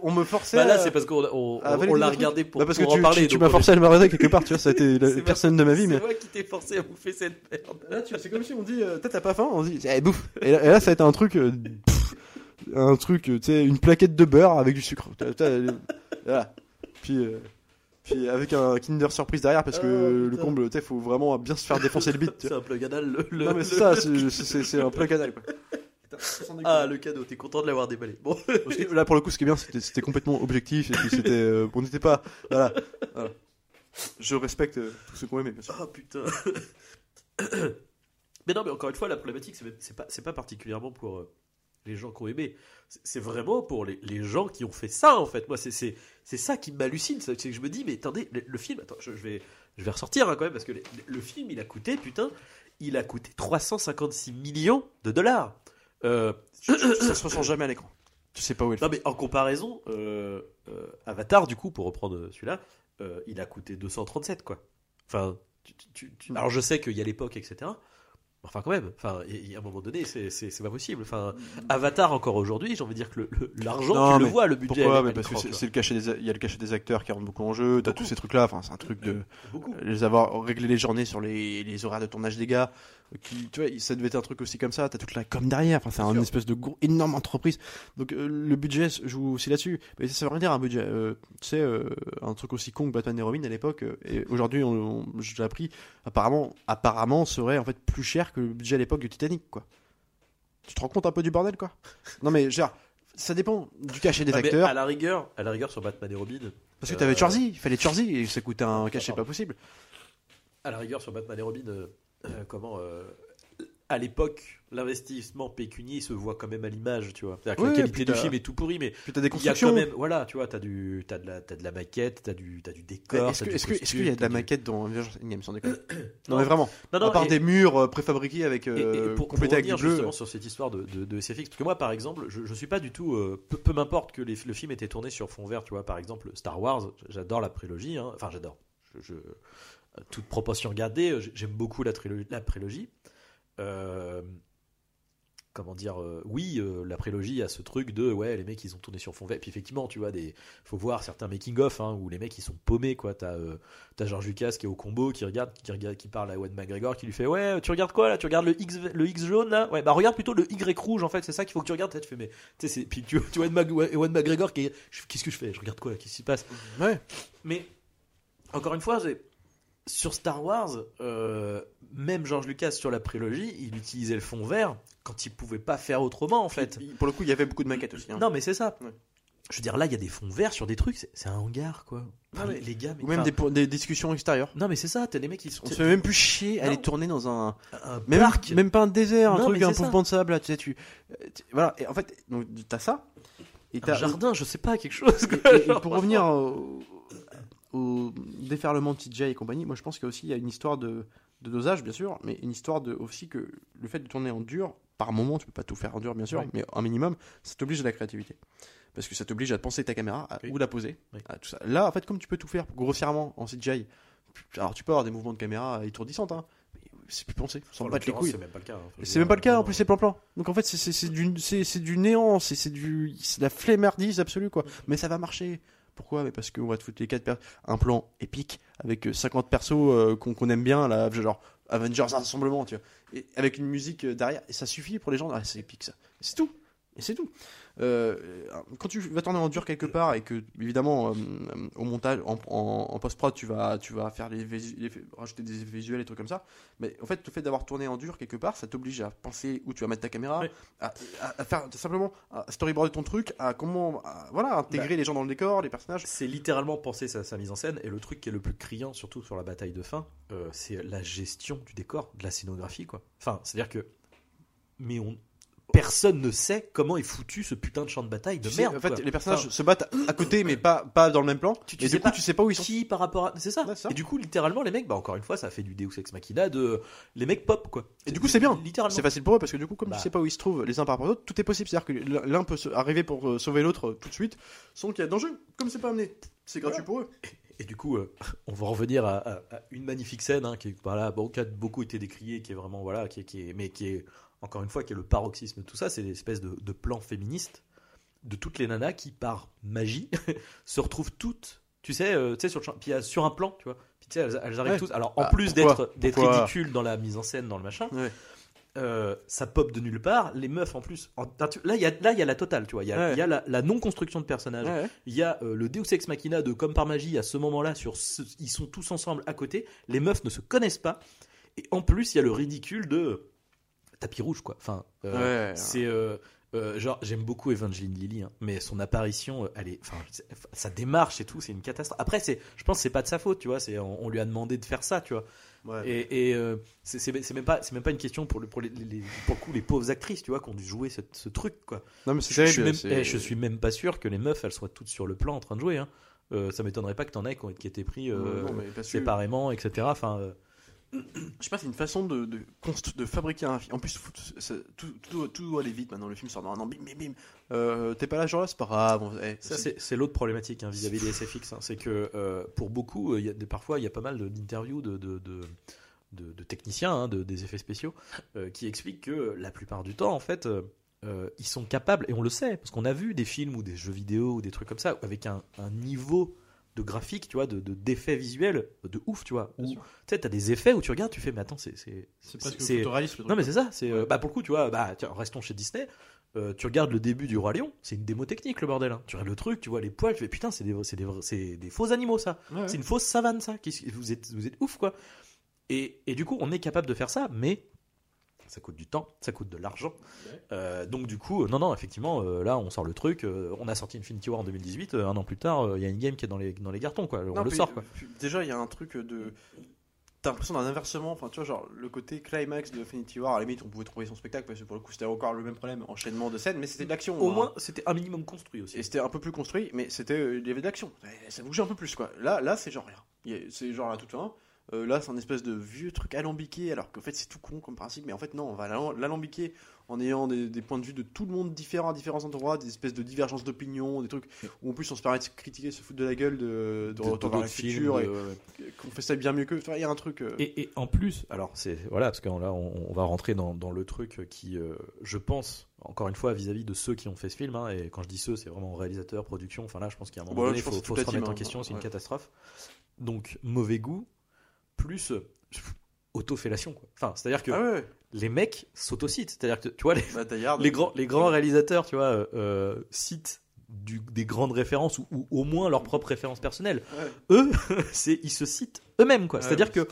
on- me, forçait. Bah là, à- c'est parce qu'on on, à on- valider on l'a regardé pour, Bah, parce pour que en tu, parler. tu- m'as on- forcé à le regarder quelque part, tu vois, ça a été la C'est personne de ma vie, mais. C'est moi qui t'ai forcé à bouffer cette merde. Là, tu vois, c'est comme si on dit, euh, Toi, t'as pas faim On dit, eh, bouffe. Et là, et là, ça a été un truc, euh, pff, un truc, tu sais, une plaquette de beurre avec du sucre. T'as- t'as- voilà. Puis, euh, puis avec un Kinder Surprise derrière, parce que Oh, le putain. comble, tu sais, faut vraiment bien se faire défoncer le bit. tu C'est vois. un plug anal. Le, le- Non, mais c'est le- ça, c'est- c'est c'est un plein canal, quoi. Ah, le cadeau, t'es content de l'avoir déballé. Bon. Parce que là, pour le coup, ce qui est bien, c'était c'était complètement objectif, et puis c'était, euh, on n'était pas, voilà. voilà. Je respecte euh, tous ceux qui ont aimé, bien sûr. Ah putain. mais non, mais encore une fois, la problématique, c'est même- c'est pas, c'est pas particulièrement pour euh, les gens qui ont aimé. C'est- vraiment pour les, les gens qui ont fait ça, en fait. Moi, c'est- ça qui m'hallucine. C'est que je me dis, mais attendez, le, le film, attends, je, je vais, je vais ressortir hein, quand même, parce que le film, il a coûté, putain, il a coûté 356 millions de dollars. Euh, Ça se ressent jamais à l'écran. Tu sais pas où est le non, mais en comparaison, euh, euh, Avatar, du coup, pour reprendre celui-là, euh, il a coûté 237, quoi. Enfin, tu- tu- tu- tu- alors je sais qu'il y a l'époque, etc. Enfin, quand même, enfin, a un moment donné, c'est- pas possible. Enfin, Avatar, encore aujourd'hui, j'ai envie de dire que l'argent, tu le vois, le budget. Pourquoi mais à Parce que c'est le cachet des, il y a le cachet des acteurs qui rentre beaucoup en jeu. T'as tous ces trucs-là. Enfin, c'est un truc de. Beaucoup. les avoir réglé les journées sur les, les horaires de tournage des gars. Qui, tu vois, ça devait être un truc aussi comme ça. T'as toute la com derrière. Enfin, c'est une espèce de gros, énorme entreprise. Donc euh, le budget joue aussi là-dessus. Mais ça veut rien dire un budget. Euh, tu sais, euh, un truc aussi con que Batman et Robin à l'époque. euh, et aujourd'hui, on, on- j'ai appris. Apparemment, apparemment, serait en fait plus cher que le budget à l'époque du Titanic, quoi. Tu te rends compte un peu du bordel, quoi? Non mais genre, ça dépend du cachet des Ah, acteurs. à la rigueur, à la rigueur sur Batman et Robin, Parce que t'avais Charzy, il fallait Charzy et ça coûtait un cachet pas possible. à la rigueur sur Batman et Robin, euh, euh, comment euh, à l'époque l'investissement pécunier se voit quand même à l'image, tu vois. C'est-à-dire que Ouais, la qualité du film est tout pourri, mais Puis t'as des il y a quand même, voilà, tu vois, t'as du, t'as de la, t'as de la maquette, t'as du, t'as du décor. Est-ce qu'il y a de la maquette dans Avengers Endgame sans déconner Non mais vraiment. Non, non, à part et- des murs euh, préfabriqués avec Et- et euh, pour, pour complétés avec revenir du bleu. justement sur cette histoire de, de, de SFX, parce que moi par exemple, je, je suis pas du tout, euh, peu, peu m'importe que les- le film était tourné sur fond vert, tu vois, par exemple Star Wars, j'adore la prélogie, hein. enfin j'adore, je, je- toute proportion gardée, euh, j'aime beaucoup la, trilogie, la prélogie. Euh, comment dire, euh, oui, euh, la prélogie a ce truc de, ouais, les mecs ils ont tourné sur fond vert, puis effectivement, tu vois, des, faut voir certains making-of hein, où les mecs ils sont paumés, quoi, t'as T'as George Lucas qui est au combo, qui regarde, qui regarde, qui parle à Ewan McGregor, qui lui fait ouais, tu regardes quoi là? Tu regardes le X, le X jaune là? Ouais, bah regarde plutôt le Y rouge en fait, c'est ça qu'il faut que tu regardes. Tu fais mais, tu puis tu, tu vois Ewan McGregor qui qu'est-ce que je fais? Je regarde quoi Qu'est-ce qui se passe? Ouais. Mais encore une fois, c'est- sur Star Wars, euh, même George Lucas sur la prélogie, il utilisait le fond vert quand il pouvait pas faire autrement en fait. Il- Pour le coup, il y avait beaucoup de maquettes aussi. hein. Non, mais c'est ça. Ouais. Je veux dire, là, il y a des fonds verts sur des trucs, c'est un hangar quoi. Enfin, mais- les gars, mais Ou même des, discussions extérieures. non mais c'est ça, t'as des mecs qui sont On se fait même plus chier à aller tourner dans un. un Même, parc. même pas un désert, un Non, truc, un banc de sable, là, tu sais, tu. euh, tu- Voilà, et en fait, t'as ça. Et un t'as. jardin, je sais pas, quelque chose. Et, quoi, et- et genre, pour revenir au, au déferlement de TJ et compagnie, moi je pense qu'il y a aussi il y a une histoire de, de dosage, bien sûr, mais une histoire de aussi que le fait de tourner en dur, par moment, tu peux pas tout faire en dur, bien sûr, mais un minimum, ça t'oblige à la créativité. Parce que ça t'oblige à penser ta caméra, à, Oui. où la poser, Oui. à tout ça. Là, en fait, comme tu peux tout faire grossièrement en CGI, alors tu peux avoir des mouvements de caméra étourdissants, hein, mais c'est plus pensé, on s'en En bat les couilles. C'est même pas le cas. hein. C'est même pas le cas, en non, plus c'est plan-plan. Donc en fait c'est- du, du néant, c'est c'est du c'est de la flemmardise absolue quoi. Mais ça va marcher. Pourquoi Mais parce qu'on va te foutre les 4 per- un plan épique avec euh, 50 persos euh, qu'on qu'on aime bien là, genre Avengers Rassemblement, tu vois. Et avec une musique euh, derrière, et ça suffit pour les gens, ah, c'est épique ça. C'est tout. Et c'est tout. Euh, quand tu vas tourner en dur quelque part et que évidemment euh, euh, au montage en, en- en post-prod tu vas tu vas faire les, visu- les- rajouter des visuels et trucs comme ça mais en fait le fait d'avoir tourné en dur quelque part ça t'oblige à penser où tu vas mettre ta caméra à, à- à faire simplement à storyboarder ton truc à comment à- voilà intégrer les gens dans le décor les personnages C'est littéralement penser sa, sa mise en scène. Et le truc qui est le plus criant, surtout sur la bataille de fin, euh, c'est la gestion du décor, de la scénographie, quoi. Enfin, c'est-à-dire que. Mais on. Personne ne sait comment est foutu ce putain de champ de bataille de Tu sais, merde. en fait quoi. les personnages Enfin, se battent à côté mais pas pas dans le même plan Tu- tu et sais du coup pas tu sais pas où ils sont qui par rapport à. C'est ça. Ouais, c'est ça. Et du coup, littéralement, les mecs, bah encore une fois, ça fait du Deus Ex Machina de. Les mecs pop, quoi. Et du coup, c'est bien. Littéralement. C'est facile pour eux parce que du coup, comme Bah. tu sais pas où ils se trouvent les uns par rapport aux autres, tout est possible. C'est-à-dire que l'un peut arriver pour euh, sauver l'autre euh, tout de suite sans qu'il y ait danger. Comme c'est pas amené, c'est gratuit pour eux. Et du coup, euh, on va revenir à, à- à une magnifique scène hein, qui, est, voilà, bon, qui a beaucoup été décriée, qui est vraiment voilà, qui est, qui est- mais qui est encore une fois qui est le paroxysme de tout ça, c'est l'espèce de, de plan féministe de toutes les nanas qui par magie se retrouvent toutes, tu sais, euh, tu sais sur le champ, puis euh, sur un plan, tu vois, puis tu sais, elles, elles arrivent Ouais. toutes. Alors en Ah, plus d'être ridicules dans la mise en scène, dans le machin. Ouais. euh, ça pop de nulle part, les meufs en plus. en- là, il y a, y la totale, tu vois. Il y a, Ouais. il y a la, la non-construction de personnages. Il y a le Deus Ex Machina de comme par magie à ce moment-là sur ce- ils sont tous ensemble à côté, les meufs ne se connaissent pas et en plus il y a le ridicule de tapis rouge quoi. Enfin euh, Ouais. c'est euh, euh, genre j'aime beaucoup Evangeline Lilly hein, mais son apparition elle est enfin sa démarche et tout c'est une catastrophe. Après c'est je pense que c'est pas de sa faute, tu vois, c'est on, on lui a demandé de faire ça, tu vois. Ouais. Et, et, euh, c'est même pas c'est même pas une question pour le pour les, les- pour le coup les pauvres actrices, tu vois, qui ont dû jouer ce, ce truc quoi. Non, mais c'est Je, je suis même, eh, je suis même pas sûr que les meufs elles soient toutes sur le plan en train de jouer. Hein. Euh, ça m'étonnerait pas que t'en aies qui, ont- étaient pris Non, séparément, etc. Enfin, Je sais pas, c'est une façon de, de, de fabriquer un film. En plus, tout, tout, tout doit aller vite maintenant. Le film sort dans un an, bim, bim, bim. Euh, T'es pas là, genre là, c'est pas grave. eh, ça c'est- l'autre problématique hein, vis-à-vis des SFX. hein. c'est que euh, pour beaucoup, euh, y a parfois il y a pas mal d'interviews de, de, de, techniciens hein, de, des effets spéciaux euh, qui expliquent que la plupart du temps, en fait, ils sont capables, et on le sait, parce qu'on a vu des films ou des jeux vidéo ou des trucs comme ça, avec un, un niveau de graphique, tu vois, de de- d'effets visuels de ouf, tu vois. Tu sais, t'as des effets où tu regardes, tu fais, mais attends, c'est c'est C'est presque photoréaliste, le truc. Non mais c'est ça, c'est euh, bah pour le coup tu vois, bah tiens, restons chez Disney. euh, tu regardes le début du roi lion, c'est une démo technique le bordel. hein. Tu regardes le truc, tu vois les poils, tu fais putain c'est des c'est des des faux animaux ça. Ouais, ouais. C'est une fausse savane ça. Vous êtes vous êtes ouf quoi. Et, et du coup on est capable de faire ça, mais ça coûte du temps, ça coûte de l'argent. Euh, donc du coup, euh, non, non, effectivement, euh, là, on sort le truc. euh, on a sorti Infinity War en 2018. euh, un an plus tard, il y a une game qui est dans les dans les cartons, quoi. On Non, le puis- sort, quoi. Déjà, il y a un truc de. T'as l'impression d'un inversement, enfin tu vois, genre le côté climax de Infinity War, à la limite on pouvait trouver son spectacle parce que pour le coup c'était encore le même problème, enchaînement de scènes, mais c'était de l'action. Au hein. moins, c'était un minimum construit aussi. Et c'était un peu plus construit, mais c'était, il y avait de l'action. Et Ça bougeait un peu plus quoi. Là, là c'est genre rien. C'est genre à toute fin. Euh, là, c'est un espèce de vieux truc alambiqué, alors qu'en fait c'est tout con comme principe, mais en fait non, on va l'al- l'alambiquer en ayant des, des points de vue de tout le monde différents à différents endroits, des espèces de divergences d'opinion, des trucs où en plus on se permet de critiquer, se foutre de la gueule de, de, De- vers de- et ouais, qu'on fait ça bien mieux que. Enfin, il y a un truc. euh, Et, et en plus, alors c'est voilà, parce que là, on, on va rentrer dans, dans le truc qui, euh, je pense, encore une fois, vis-à-vis de ceux qui ont fait ce film, hein, et quand je dis ceux, c'est vraiment réalisateur, production. Enfin là, je pense qu'il y a un moment donné, il faut, faut se remettre en hein. question, c'est une catastrophe. Donc mauvais goût plus euh, autofellation, quoi. Enfin, c'est-à-dire que Ah ouais, ouais. les mecs s'autocitent, c'est-à-dire que tu vois les, Bah, les grands, les grands réalisateurs, tu vois, euh, euh, citent du- des grandes références ou, ou au moins leurs propres références personnelles. Ouais. Eux, c'est ils se citent eux-mêmes, quoi. C'est-à-dire que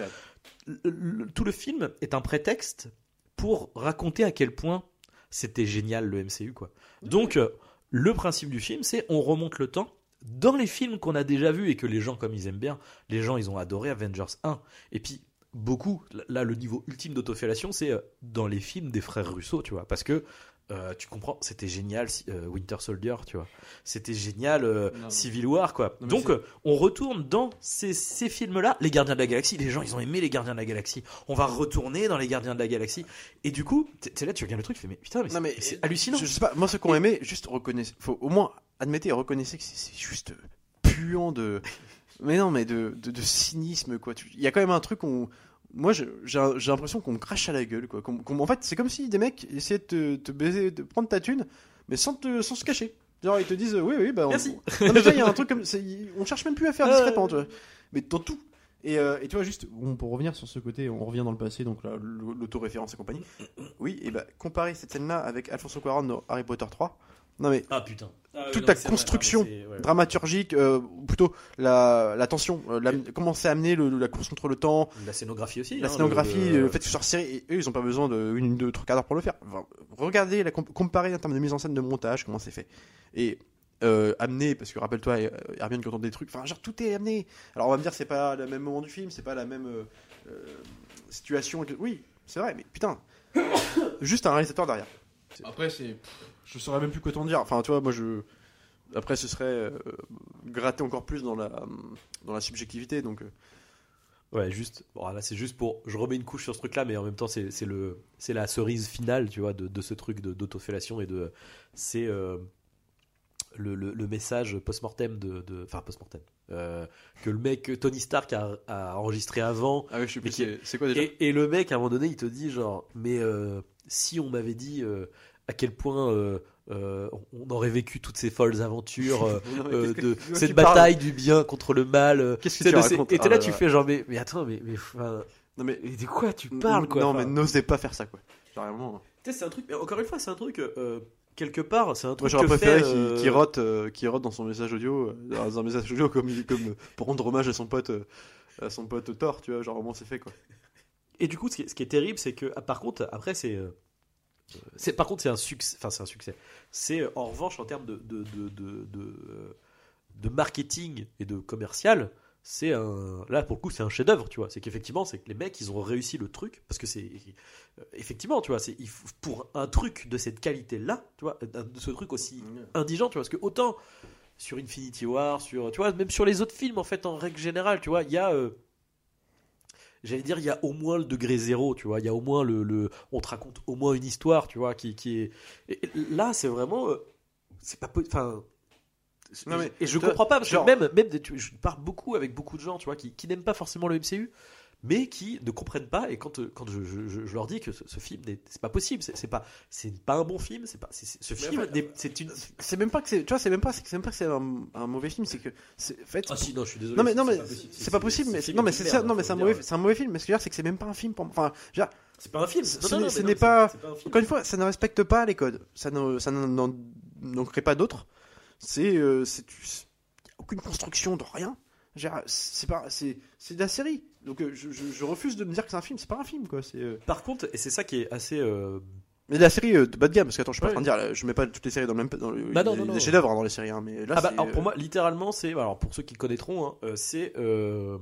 le- tout le film est un prétexte pour raconter à quel point c'était génial le MCU quoi. Donc euh, le principe du film c'est on remonte le temps dans les films qu'on a déjà vus et que les gens comme ils aiment bien, les gens ils ont adoré Avengers 1 et puis beaucoup là le niveau ultime d'autofellation c'est euh, dans les films des frères Russo, tu vois parce que euh, tu comprends, c'était génial euh, Winter Soldier, tu vois. C'était génial euh, Non, Civil War, quoi. Non, Donc, on retourne dans ces, ces films-là, les Gardiens de la Galaxie. Les gens, ils ont aimé les Gardiens de la Galaxie. On va retourner dans les Gardiens de la Galaxie. Et du coup, t'es là, tu regardes le truc, tu fais, mais putain, mais, c'est- hallucinant. Je sais pas, moi ceux qui ont aimé, juste reconnaissez, faut au moins admettez et reconnaissez que c'est juste puant de. Mais non, mais de, de, de cynisme quoi. Il y a quand même un truc qu'on. Moi j'ai l'impression qu'on me crache à la gueule quoi. Qu'on- en fait, c'est comme si des mecs essayaient de te, te baiser, de prendre ta thune, mais sans, te, sans se cacher. Genre ils te disent oui, oui, bah. on- Merci. Non, mais il y a un truc comme. On cherche même plus à faire discrètement, ouais. tu vois. Mais dans tout. Et, euh, et tu vois, juste, bon, pour revenir sur ce côté, on revient dans le passé, donc l'autoréférence et compagnie. Oui, et bah, comparer cette scène-là avec Alfonso Cuarón dans Harry Potter 3. Non, mais Ah putain. Toute la construction dramaturgique, euh, ou plutôt la, la tension, euh, la- comment c'est amené le- la course contre le temps, La scénographie aussi. la hein, scénographie, le- le, fait que ce soit resserré, et eux ils ont pas besoin de une, deux, trois quarts d'heure pour le faire. Enfin, regardez, la comp- comparer en termes de mise en scène, de montage, comment c'est fait. Et euh, amené, parce que rappelle-toi, euh, Hermione quand on des trucs, enfin genre tout est amené. Alors on va me dire c'est pas le même moment du film, c'est pas la même situation. Oui, c'est vrai, mais putain, juste un réalisateur derrière. Après c'est, je saurais même plus quoi t'en dire. Enfin tu vois, moi je, après ce serait euh, gratter encore plus dans la dans la subjectivité, donc. euh, Ouais, juste. Bon, là, c'est juste pour. Je remets une couche sur ce truc-là, mais en même temps, c'est le, c'est la cerise finale, tu vois, de, de ce truc d'autofellation et de. C'est euh, le, le, le message post-mortem de, de. Enfin, post-mortem. Euh, que le mec, Tony Stark a, a enregistré avant. Ah oui, je sais plus. C'est quoi déjà Et, et le mec, à un moment donné, il te dit genre, mais euh, si on m'avait dit à quel point euh, euh, on aurait vécu toutes ces folles aventures euh, Non, que- de cette bataille du bien contre le mal. Qu'est-ce que tu racontes Et t'es Ah là, là tu là. fais genre, mais, mais attends, mais, mais enfin, Non mais de quoi tu parles quoi Non Enfin, mais n'osez pas faire ça quoi. Sais, c'est un truc. mais Encore une fois, c'est un truc. quelque part, c'est un Moi truc. j'aurais que préféré qu'il euh, qu'il rote, euh, dans son message audio, euh, dans un message audio comme, pour rendre hommage à son pote, à son pote Thor, tu vois, genre vraiment c'est fait quoi. Et du coup, ce qui est, ce qui est terrible, c'est que ah, par contre, après, c'est. C'est par contre, c'est un succès. Enfin, c'est un succès. C'est euh, en revanche en termes de de, de, de, de, euh, de marketing et de commercial, c'est un. Là, pour le coup, c'est un chef-d'œuvre, tu vois. C'est qu'effectivement, c'est que les mecs, ils ont réussi le truc parce que c'est euh, effectivement, tu vois, c'est pour un truc de cette qualité-là, tu vois, de ce truc aussi indigent, tu vois, parce que autant sur Infinity War, sur, tu vois, même sur les autres films, en fait, en règle générale, tu vois, il y a, euh, j'allais dire, il y a au moins le degré zéro, tu vois, il y a au moins le, le- on te raconte au moins une histoire, tu vois, qui, qui est, et- là, c'est vraiment, euh, c'est pas, enfin. Non, et- mais, et je comprends pas parce genre- que même même je parle beaucoup avec beaucoup de gens tu vois qui, qui n'aiment pas forcément le MCU mais qui ne comprennent pas et quand euh, quand je, je- je- je leur dis que ce, ce film c'est pas possible c'est pas c'est pas un bon film c'est pas ce Mais film n'est- c'est une C'est même pas que c'est, tu vois, c'est même pas, c'est même pas que c'est un, un mauvais film, c'est que, c'est, en fait, Ah si, non, je suis désolé. non mais non c'est pas possible, mais film non mais est c'est ça, merde, non mais c'est un mauvais, c'est un mauvais film, mais ce que je veux dire c'est que c'est même pas un film pour, enfin, C'est pas un film. Ce Non, ce n'est pas- c'est un film. Encore une fois, ça ne respecte pas les codes. Ça ne, ça n'en- n'en crée pas d'autres. C'est, euh, aucune construction de rien. C'est pas, c'est, c'est de la série. Donc euh, je, je- je refuse de me dire que c'est un film. C'est pas un film, quoi. C'est. euh, Par contre, et c'est ça qui est assez. euh, Mais la série euh, de bas de gamme, parce que attends, je suis pas Ouais. en train de dire, là, je mets pas toutes les séries dans le même. Dans le, Bah non, il y a non, des non. chefs-d'œuvre hein, dans les séries, hein, mais là, Ah bah, c'est, alors pour euh, moi, littéralement, c'est alors pour ceux qui connaîtront, hein, euh, c'est euh,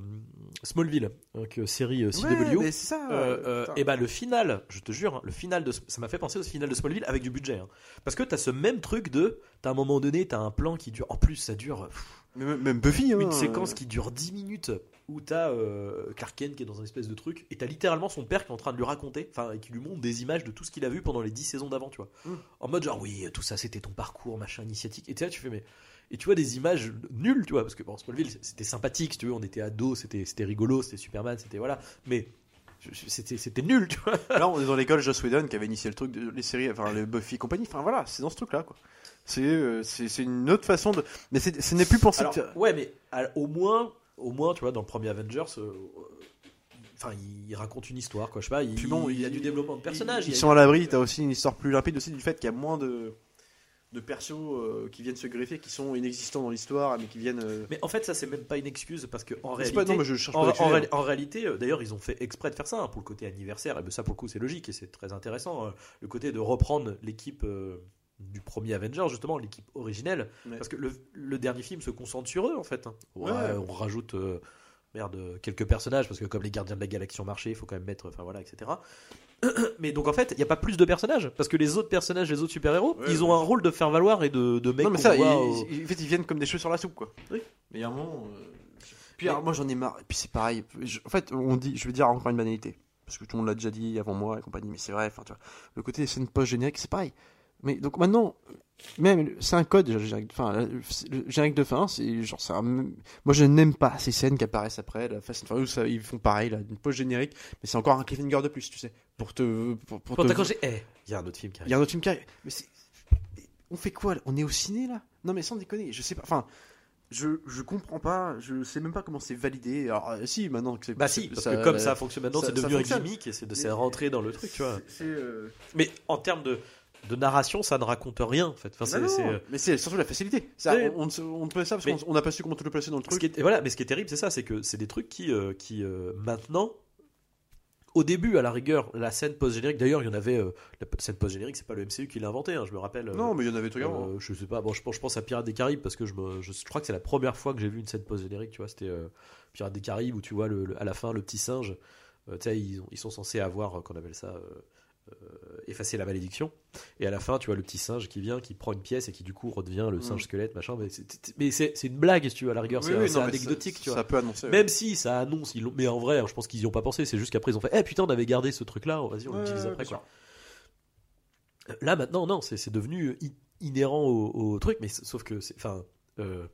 Smallville, donc euh, série euh, CW. Ouais, mais c'est ça. Euh, euh, putain. et bah le final, je te jure, hein, le final de ça m'a fait penser au final de Smallville avec du budget, hein. parce que t'as ce même truc de, t'as un moment donné, t'as un plan qui dure, en plus ça dure pff, Mais même- même Buffy, hein, une séquence euh, qui dure 10 minutes où t'as euh, Clark Kent qui est dans un espèce de truc et t'as littéralement son père qui est en train de lui raconter, enfin et qui lui montre des images de tout ce qu'il a vu pendant les 10 saisons d'avant, tu vois, Mm. en mode genre oui tout ça c'était ton parcours machin initiatique et tu tu fais mais et tu vois des images nulles, tu vois, parce que bon, Smallville c'était sympathique, si tu veux, on était ados, c'était c'était rigolo, c'était Superman, c'était voilà, mais c'était c'était nul, tu vois. Là, on est dans l'école Joss Whedon qui avait initié le truc de les séries, enfin les Buffy et compagnie. Enfin voilà, c'est dans ce truc-là, quoi. C'est euh, une autre façon de. Mais ce n'est plus pensé. Alors, que- ouais, mais au moins, au moins, tu vois, dans le premier Avengers, euh, euh, enfin, il raconte une histoire, quoi. Je sais pas, il, Puis bon, il y a du développement de personnages. Ils, il sont à l'abri. T'as aussi une histoire plus limpide aussi du fait qu'il y a moins de de persos euh, qui viennent se greffer, qui sont inexistants dans l'histoire, mais qui viennent. euh, Mais en fait, ça, c'est même pas une excuse parce que en réalité, pas- non, mais je en, pas en hein. en réalité, d'ailleurs, ils ont fait exprès de faire ça hein, pour le côté anniversaire. Et ben ça, pour le coup, c'est logique et c'est très intéressant. hein. le côté de reprendre l'équipe. euh, du premier Avenger justement l'équipe originelle Ouais. parce que le, le dernier film se concentre sur eux en fait hein. Ouais, Ouais. on rajoute euh, merde quelques personnages parce que comme les gardiens de la galaxie ont marché il faut quand même mettre enfin voilà etc mais donc en fait il n'y a pas plus de personnages parce que les autres personnages les autres super héros Ouais, ils ont ouais. un rôle de faire valoir et de, de mecs non, mais ça, ils, au- ils- en fait, ils viennent comme des cheveux sur la soupe, quoi. Oui. Mais il y a un moment. euh, Puis Mais- alors, moi, j'en ai marre. Et puis c'est pareil. Je- en fait, on dit, je veux dire encore une banalité. Parce que tout le monde l'a déjà dit avant moi et compagnie, mais c'est vrai. Enfin, tu vois, le côté des scènes post-génériques, c'est pareil. Mais donc maintenant, même, c'est un code, le générique, enfin, le générique de fin, c'est genre, un- moi je n'aime pas ces scènes qui apparaissent après, la Fast and Furious, ça, ils font pareil, là, une post-générique, mais c'est encore un cliffhanger de plus, tu sais, pour te, pour, pour Pour te- eh il y a un autre film qui il arrive y a un autre film qui arrive. Mais. On fait quoi là? On est au ciné là? Non mais sans déconner, je sais pas. Enfin, je, je comprends pas, je sais même pas comment c'est validé. Alors, euh, si, maintenant que c'est. bah si parce que comme ça fonctionne maintenant ça- c'est ça devenu un gimmick et c'est rentré dans le truc tu vois euh, mais en termes de de narration ça ne raconte rien en fait enfin, c'est- non, c'est, euh, Mais c'est surtout la facilité. Ça, on, on, on fait ça parce Mais- qu'on on n'a pas su comment te le placer dans le truc. est, et voilà, mais ce qui est terrible, c'est ça, c'est que c'est des trucs qui, euh, qui euh, maintenant, au début, à la rigueur, la scène post-générique, d'ailleurs, il y en avait, euh, la scène post-générique, c'est pas le MCU qui l'a inventé, hein, je me rappelle. Non, mais il y en avait tout avant. euh, je sais pas, bon, je pense, je pense à Pirates des Caraïbes parce que je, me, je, je crois que c'est la première fois que j'ai vu une scène post-générique, tu vois, c'était Pirates des Caraïbes où tu vois le, le- à la fin le petit singe, tu sais, ils, ont- ils sont censés avoir, qu'on appelle ça, effacer la malédiction. Et à la fin, tu vois le petit singe qui vient, qui prend une pièce et qui du coup redevient le Mm. singe squelette, machin. Mais c'est mais c'est- c'est une blague, si tu veux, à la rigueur, Oui, c'est oui, anecdotique, ça, tu vois. Ça peut annoncer. Même si ça annonce, ils mais en vrai, je pense qu'ils y ont pas pensé. C'est juste qu'après ils ont fait, eh putain, on avait gardé ce truc-là, vas-y, on Ouais, l'utilise après quoi. Là maintenant, non, c'est c'est devenu i- inhérent au, au truc, mais sauf que, c'est- enfin, euh,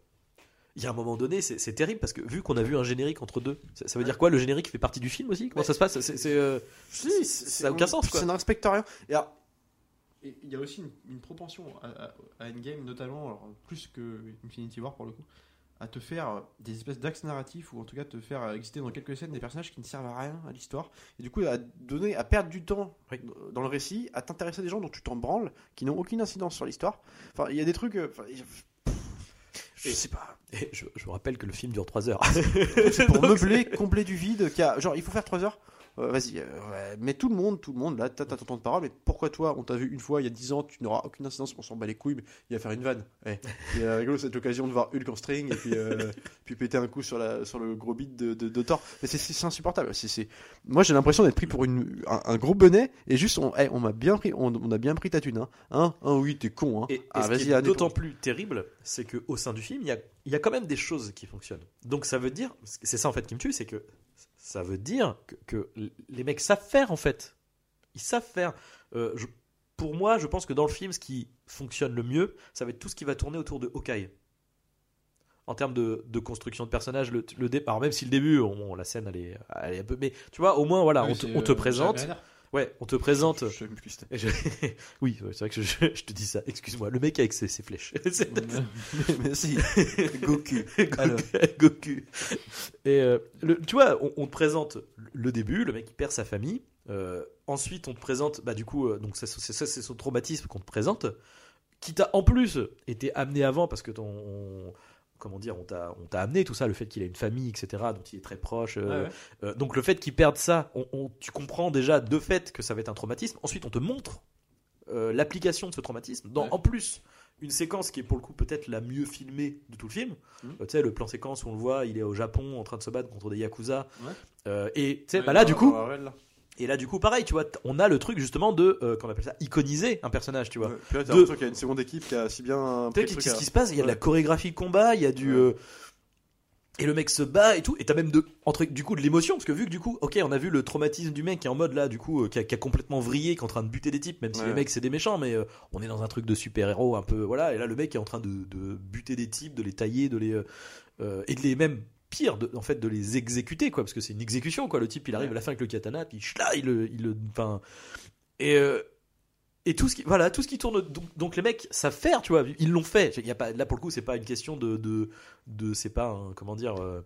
il y a un moment donné, c'est terrible parce que vu qu'on a vu un générique entre deux, ça, ça veut dire quoi Le générique fait partie du film aussi? Comment Ouais. ça se passe? C'est euh, Si, ça n'a aucun sens quoi. Ça ne respecte rien. Et alors, il y a aussi une, une propension à, à- à Endgame, notamment, alors, plus que Infinity War pour le coup, à te faire des espèces d'axes narratifs ou en tout cas te faire exister dans quelques scènes des personnages qui ne servent à rien à l'histoire. Et du coup, à donner, à perdre du temps Oui. dans le récit, à t'intéresser à des gens dont tu t'en branles, qui n'ont aucune incidence sur l'histoire. Enfin, il y a des trucs. euh, enfin, je Et- sais pas. Et je, je vous rappelle que le film dure 3 heures. C'est pour meubler, combler du vide. Qui a, genre, il faut faire 3 heures? Euh, Vas-y, euh, ouais, mais tout le monde, tout le monde, là, t'as ton temps de parole, mais pourquoi toi, on t'a vu une fois il y a 10 ans, tu n'auras aucune incidence, on s'en bat les couilles, mais il va faire une vanne. Eh, Et euh, rigolo, c'est l'occasion de voir Hulk en string et puis, euh, puis péter un coup sur, la, sur le gros beat de, de, de Thor. Mais c'est- insupportable. C'est Moi, j'ai l'impression d'être pris pour une, un, un gros bonnet et juste, on, eh, on m'a bien pris, on, on a bien pris ta thune. Hein, hein, hein oui, t'es con. Hein. Et, Ah, d'autant plus terrible, c'est qu'au sein du film, il y a, il y a quand même des choses qui fonctionnent. Donc ça veut dire, c'est ça en fait qui me tue, c'est que ça veut dire que, que les mecs savent faire en fait. Ils savent faire. Euh, je- pour moi, je pense que dans le film, ce qui fonctionne le mieux, ça va être tout ce qui va tourner autour de Hawkeye. En termes de, de construction de personnages, le, le départ, même si le début, on- la scène, elle est, elle est un peu. Mais tu vois, au moins, voilà, Oui, on, te, c'est, on te euh, présente. Ouais, on te présente. Je oui, ouais, c'est vrai que je, te dis ça. Excuse-moi, le mec avec ses, ses flèches. Mais si, Goku. Goku. Alors. Goku. Et euh, le- tu vois, on, on te présente le début, le mec qui perd sa famille. Euh, ensuite, on te présente, bah du coup, euh, donc ça, c'est ça, c'est son traumatisme qu'on te présente, qui t'a en plus été amené avant parce que ton comment dire, on t'a, on t'a amené tout ça, le fait qu'il a une famille, etc., dont il est très proche. euh, ouais. euh, donc le fait qu'il perde ça, on- on- tu comprends déjà de fait que ça va être un traumatisme. Ensuite, on te montre euh, l'application de ce traumatisme. Dans, Ouais. En plus, une séquence qui est pour le coup peut-être la mieux filmée de tout le film. Euh, tu sais, le plan séquence où on le voit, il est au Japon en train de se battre contre des yakuza. Ouais. Euh, et tu sais, Ouais, bah là, du coup, là. Et là, du coup, pareil, tu vois, on a le truc justement de, euh, qu'on appelle ça, iconiser un personnage, tu vois. Ouais. Puis là, De- qu'il y a une seconde équipe qui a si bien. Tu sais, qu'est-ce qui se passe? Il y a de la chorégraphie de combat, il y a du. Ouais. euh, Et le mec se bat et tout, et t'as même de, entre, du coup de l'émotion, parce que vu que du coup, ok, on a vu le traumatisme du mec qui est en mode là, du coup, euh, qui, a, qui a complètement vrillé, qui est en train de buter des types, même si Ouais. les mecs c'est des méchants, mais euh, on est dans un truc de super-héros un peu, voilà, et là le mec est en train de, de buter des types, de les tailler, de les. euh, et de les même pire, de, en fait, de les exécuter, quoi, parce que c'est une exécution, quoi. Le type il arrive à la fin avec le katana, puis chla, il le. Il le enfin. Et. euh, et tout ce qui voilà tout ce qui tourne donc, les mecs savent faire tu vois ils l'ont fait il y a pas là pour le coup c'est pas une question de de, c'est pas un- comment dire euh,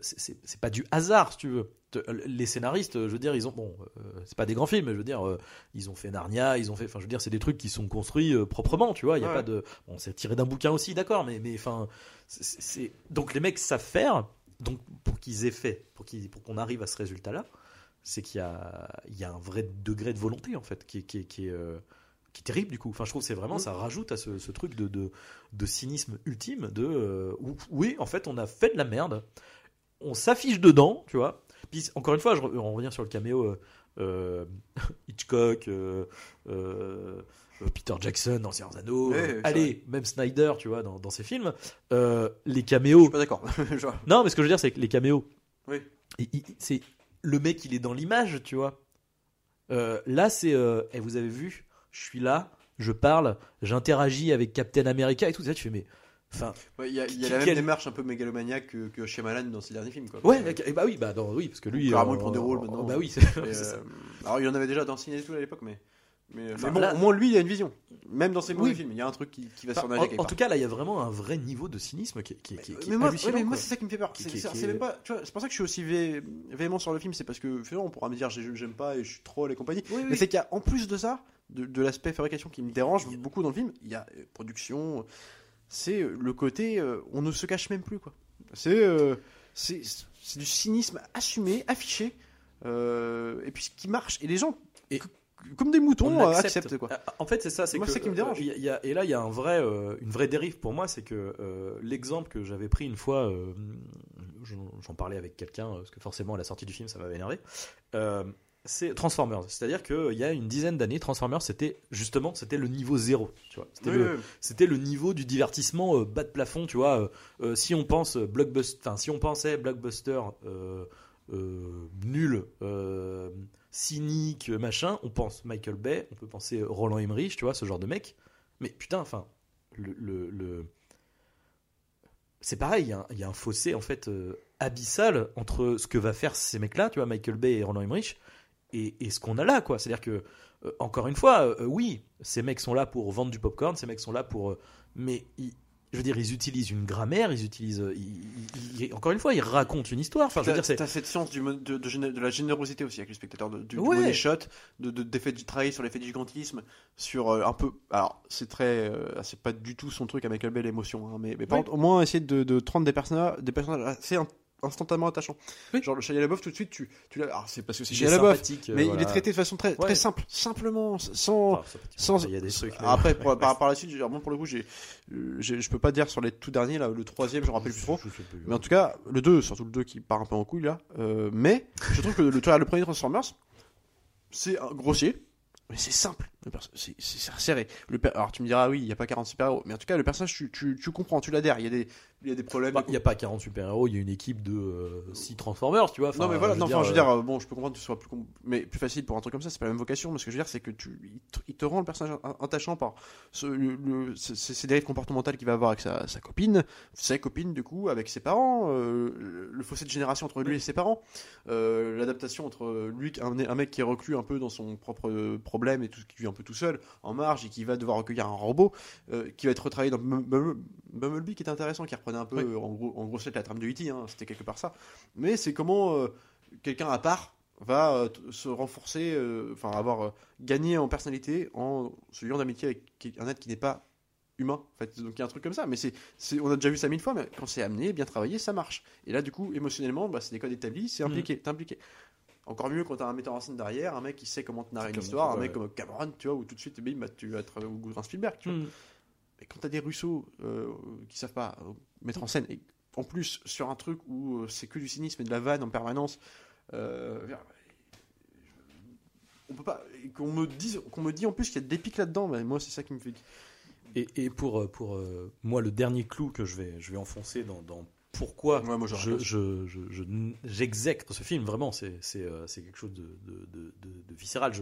c'est pas du hasard si tu veux Te- les scénaristes je veux dire ils ont bon euh, c'est pas des grands films mais je veux dire euh, ils ont fait Narnia ils ont fait enfin je veux dire c'est des trucs qui sont construits euh, proprement tu vois il y a Ouais. pas de bon c'est tiré d'un bouquin aussi d'accord mais mais enfin c'est- donc les mecs savent faire donc pour qu'ils aient fait pour qu'ils pour qu'on arrive à ce résultat là c'est qu'il y a, il y a un vrai degré de volonté en fait qui est, qui est, qui est, euh, qui est terrible du coup. Enfin, je trouve que c'est vraiment ça rajoute à ce, ce truc de, de, de cynisme ultime de euh, où- oui en fait on a fait de la merde, on s'affiche dedans, tu vois. Puis encore une fois, je, on revient sur le caméo euh, euh, Hitchcock. euh, Peter Jackson dans Seigneur Anneaux, allez, même Snyder, tu vois, dans, dans ses films, les Je caméos, suis pas d'accord. Non, mais ce que je veux dire, c'est que les caméos, Oui. c'est le mec, il est dans l'image, tu vois. Là, c'est, eh, vous avez vu, je suis là, je parle, j'interagis avec Captain America et tout ça. Tu fais, mais, enfin, ouais, Il y a, il y a Qui- la même quel- démarche un peu mégalomaniaque que, que Shyamalan dans ses derniers films. Quoi. ouais, eh bah oui, bah non, oui, parce que lui, Carrément, il euh, prend des rôles maintenant. Bah oui, euh, alors, il y en avait déjà dans Ciné et tout à l'époque, mais. Mais, Enfin, mais bon, là- au moins lui, il a une vision. Même dans ses mauvais Oui. films, il y a un truc qui, qui va Enfin, surnager en, en tout cas, là, il y a vraiment un vrai niveau de cynisme qui, est- qui, est- qui mais moi, ouais, mais moi c'est ça qui me fait peur. C'est pas, c'est pour ça que je suis aussi vé- véhément sur le film, c'est parce que finalement on pourra me dire j'ai- j'aime pas et je suis troll et compagnie. Oui, oui. Mais c'est qu'il y a en plus de ça, de, de l'aspect fabrication qui me dérange beaucoup dans le film, il y a euh, production, c'est euh, le côté euh, on ne se cache même plus quoi. C'est euh, c'est du cynisme assumé, affiché, euh, et puis ce qui marche et les gens Et- comme des moutons on accepte. acceptent quoi. En fait, c'est ça. C'est Moi, c'est qui me dérange. il y a- il y a- et là, il y a un vrai, une vraie dérive pour moi, c'est que l'exemple que j'avais pris une fois, j'en parlais avec quelqu'un, parce que forcément, à la sortie du film, ça m'avait énervé. C'est Transformers. C'est-à-dire qu'il y a une dizaine d'années, Transformers, c'était justement, c'était le niveau zéro. Tu vois, c'était Oui, le, oui, c'était le niveau du divertissement euh, bas de plafond, tu vois. euh, euh, si on pense blockbuster, si on pensait blockbuster euh, nul, cynique, machin, on pense Michael Bay, on peut penser Roland Emmerich, tu vois, ce genre de mec. Mais putain, enfin, le, le- le- c'est pareil, il y, a un- il y a un fossé en fait abyssal entre ce que va faire ces mecs-là, tu vois, Michael Bay et Roland Emmerich, et, et ce qu'on a là, quoi. C'est-à-dire que, euh, encore une fois, euh, oui, ces mecs sont là pour vendre du popcorn, ces mecs sont là pour. euh, mais ils- je veux dire, ils utilisent une grammaire, ils utilisent. ils- ils- ils- encore une fois, ils racontent une histoire. Enfin, je veux dire, c'est. t'as cette science du, de, de de la générosité aussi avec les spectateurs, de, du, du Ouais. money shot, de, de, du travail sur l'effet du gigantisme, sur un peu. Alors, c'est très. c'est pas du tout son truc à Michael Bay, l'émotion, hein, mais, mais par Oui. contre, au moins essayer de, de te rendre des personnages, des personnages assez instantanément attachants. Oui. Genre, le Shia LaBeouf, tout de suite, tu, tu l'as. Alors, c'est parce que c'est Shia LaBeouf, sympathique, euh, mais il est traité de façon très, Ouais. très simple, simplement, sans. Enfin, sympathique. sans- Il y a des trucs. mais- Après, pour- Ouais, par, par la suite, j'ai- bon, pour le coup, j'ai, je peux pas dire sur les tout derniers, là, le troisième, je me rappelle plus trop. Je sais plus. Mais en tout cas, le 2, surtout le 2 qui part un peu en couille là. Euh, mais je trouve que le, le, le premier Transformers, c'est grossier, mais c'est simple. C'est resserré. Le per- Alors tu me diras, oui, il n'y a pas 40 super-héros. Mais en tout cas, le personnage, tu, tu, tu comprends, tu l'adhères. Il y, a des- il y a des problèmes. Il n'y a pas 40 super-héros, il y a une équipe de 6 Transformers, tu vois. non mais voilà, je non, veux enfin, je veux euh, dire, euh, bon, je peux comprendre que ce soit plus, mais plus facile pour un truc comme ça, c'est pas la même vocation, mais ce que je veux dire, c'est que tu, il te, rend le personnage attachant par ce, le, le- ce- ces dérives comportementales qu'il va avoir avec sa, sa copine, ses copines du coup, avec ses parents, euh, le, fossé de génération entre lui et ses parents, euh, l'adaptation entre lui, un, un mec qui est reclus un peu dans son propre euh, problème et tout, qui vit un peu tout seul, en marge, et qui va devoir recueillir un robot, euh, qui va être retravaillé dans Bum- Bum- Bumblebee, qui est intéressant, qui reprenait un peu, Oui. en gros, en gros, la trame de E.T., hein, c'était quelque part ça. Mais c'est comment euh, quelqu'un à part va euh, se renforcer, euh, enfin avoir gagné en personnalité en se liant d'amitié avec un être qui n'est pas humain. En fait. Donc il y a un truc comme ça, mais c'est, on a déjà vu ça mille fois, mais quand c'est amené, bien travaillé, ça marche. Et là, du coup, émotionnellement, bah, c'est des codes établis, c'est impliqué, t'es impliqué. Encore mieux quand t'as un metteur en scène derrière, un mec qui sait comment te narrer une histoire, un ouais. mec comme Cameron, tu vois, où tout de suite, bah, tu vas être au goût d'un Spielberg, tu vois. Hmm. Mais quand t'as des Russo euh, qui savent pas euh, mettre en scène, et en plus sur un truc où euh, c'est que du cynisme et de la vanne en permanence, euh, on peut pas. Qu'on me dise, qu'on me dit en plus qu'il y a des pics là-dedans, mais moi c'est ça qui me fait. Et, et pour, pour moi, le dernier clou que je vais, je vais enfoncer dans, dans pourquoi Ouais, moi, j'aurais je, j'exècre ce film, vraiment, c'est, c'est, euh, c'est quelque chose de, de, de, viscéral.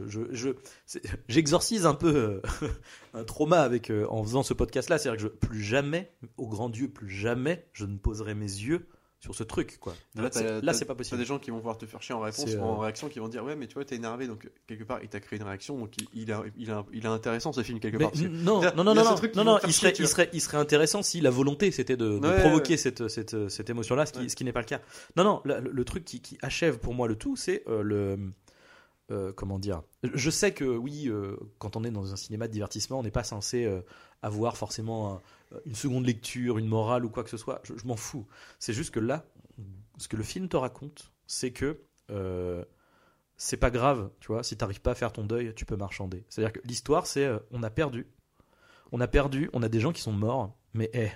J'exorcise un peu euh, un trauma avec, euh, en faisant ce podcast-là. C'est-à-dire que je, plus jamais, au grand Dieu, plus jamais, je ne poserai mes yeux sur ce truc. Quoi. Là, C'est- t'as- là, t'as- c'est pas T'as possible. des gens qui vont pouvoir te faire chier en réponse en euh, réaction qui vont dire ouais mais tu vois t'es énervé donc quelque part il t'a créé une réaction donc il, il, a, il, a, il a intéressant ce film quelque Mais part. non, non, non, non, non, non, non, il serait, il serait, il serait intéressant si la volonté c'était de, de Ouais, provoquer ouais. cette, cette, cette émotion-là, ce qui, Ouais. ce qui n'est pas le cas. Non, non, le, le truc qui, qui achève pour moi le tout, c'est euh, le. euh, comment dire Je sais que oui, euh, quand on est dans un cinéma de divertissement, on n'est pas censé euh, avoir forcément un- une seconde lecture, une morale ou quoi que ce soit. Je, m'en fous. C'est juste que là, ce que le film te raconte, c'est que euh, c'est pas grave, tu vois. Si t'arrives pas à faire ton deuil, tu peux marchander. C'est-à-dire que l'histoire, c'est euh, on a perdu, on a perdu, on a des gens qui sont morts, mais eh,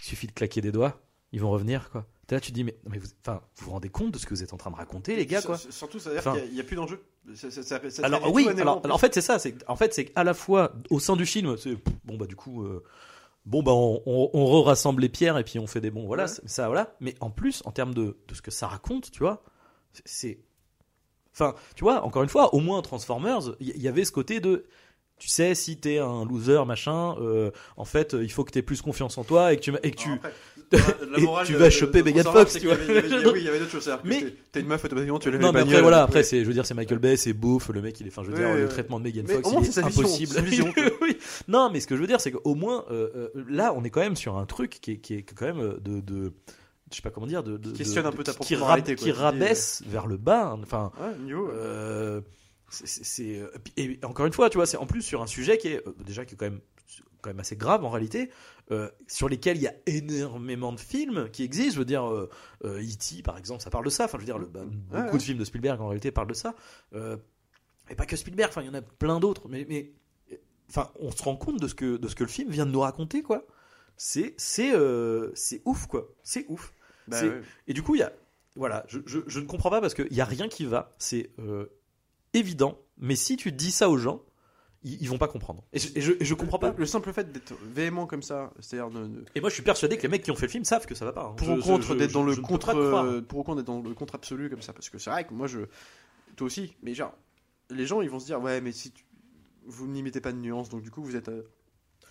il suffit de claquer des doigts, ils vont revenir, quoi. T'es là, tu te dis, mais, mais vous, enfin, vous vous rendez compte de ce que vous êtes en train de raconter, les gars, quoi Surtout ça veut dire Enfin- qu'il n'y a, plus d'enjeu. Ça- ça- ça- ça te alors oui, alors, en plus. alors, en fait c'est ça, c'est en fait c'est à la fois au sein du film, c'est bon bah du coup euh, bon bah on, on, on re-rassemble les pierres et puis on fait des bons voilà Ouais. ça voilà, mais en plus en termes de, de ce que ça raconte, tu vois, c'est- enfin tu vois encore une fois au moins Transformers il y, y avait ce côté de tu sais si t'es un loser machin, euh, en fait il faut que t'aies plus confiance en toi et que tu et que tu Alors après, la- et tu vas choper Megan Fox, c'est tu qu'il y avait- vois. il y avait- Oui, il y avait d'autres choses. Mais- t'es- une meuf, automatiquement, tu lèves non mais après voilà ouais. après c'est je veux dire c'est Michael Bay c'est bouffe le mec il est enfin je veux Ouais, dire ouais, le traitement de Megan Mais Fox c'est impossible vision. Oui. non mais ce que je veux dire c'est qu'au moins euh, euh, là on est quand même sur un truc qui est, qui est quand même euh, de, de je sais pas comment dire de, de- Qui questionne de- un peu ta qui, propre qui, moralité, quoi. qui Tu dis, rabaisse vers le bas hein. enfin Ouais, niveau. euh, c'est- euh, et encore une fois tu vois c'est en plus sur un sujet qui est euh, déjà qui est quand même quand même assez grave en réalité euh, sur lesquels il y a énormément de films qui existent je veux dire euh, euh, E.T. par exemple ça parle de ça enfin je veux dire le, bah, Ouais, beaucoup ouais. de films de Spielberg en réalité parlent de ça euh, et pas que Spielberg enfin il y en a plein d'autres mais mais enfin on se rend compte de ce que de ce que le film vient de nous raconter quoi c'est c'est ouf quoi c'est ouf Bah, ouais. et du coup, il y a, voilà, je, je, je ne comprends pas parce qu'il n'y a rien qui va. C'est évident. Mais si tu dis ça aux gens, ils, ils vont pas comprendre. Et je, et je, et je comprends pas. Le, le simple fait d'être véhément comme ça, c'est-à-dire de, de- Et moi, je suis persuadé que les mecs qui ont fait le film savent que ça va pas. hein. pour Je- ou contre d'être dans le contre, euh, pour ou contre d'être dans le contre absolu comme ça, parce que c'est vrai que moi je, toi aussi, mais genre les gens ils vont se dire ouais mais si tu- vous n'imitez pas de nuances donc du coup vous êtes euh,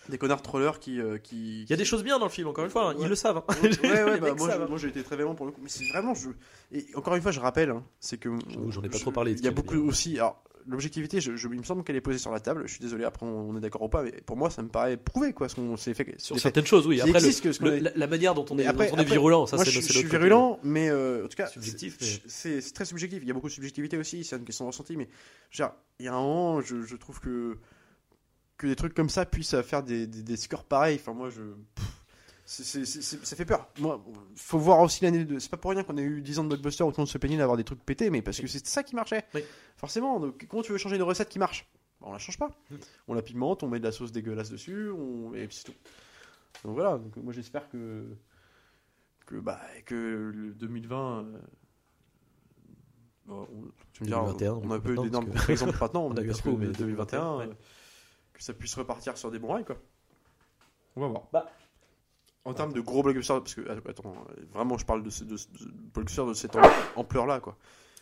des connards trollers qui qui, qui... Il y a des choses bien dans le film, encore une fois, hein, ils Ouais. le savent. hein. Ouais, ouais, bah, moi, hein. moi j'ai été très véhément pour le coup mais c'est vraiment je et encore une fois je rappelle hein, c'est que j'en ai pas trop parlé il y a beaucoup aussi alors l'objectivité je, je- il me semble qu'elle est posée sur la table je suis désolé après on, est d'accord ou pas mais pour moi ça me paraît prouvé quoi ce qu'on s'est fait Sur certaines choses, oui. Après, le- ce qu'on le- est- la, manière dont on est, après- dont on est après, virulent, ça c'est je, suis virulent, mais euh, en tout cas, c'est- mais- très subjectif. Il y a beaucoup de subjectivité aussi, c'est une question de ressenti, mais genre, il y a un moment, je, je trouve que que des trucs comme ça puissent faire des, des, des scores pareils. Enfin, moi, je. pff, c'est- c'est- c'est- c'est- ça fait peur. Moi, faut voir aussi l'année de. C'est pas pour rien qu'on a eu 10 ans de blockbuster où tout le monde se plaignait d'avoir des trucs pétés, mais parce que c'est ça qui marchait. Oui. Forcément, donc comment tu veux changer une recette qui marche? Bah, On la change pas. Mm. On la pimente, on met de la sauce dégueulasse dessus, on... et puis c'est tout. Donc voilà, donc, moi j'espère que que bah que le 2020 euh, bon, on- tu me diras 2021, on a un peu d'énormes que- exemples maintenant On a eu un que mais 2021 ouais. euh, que ça puisse repartir sur des bons rails quoi on va voir Bah. En termes de gros blockbusters parce que attends vraiment je parle de, ce- de, de blockbusters de cette ampleur là quoi.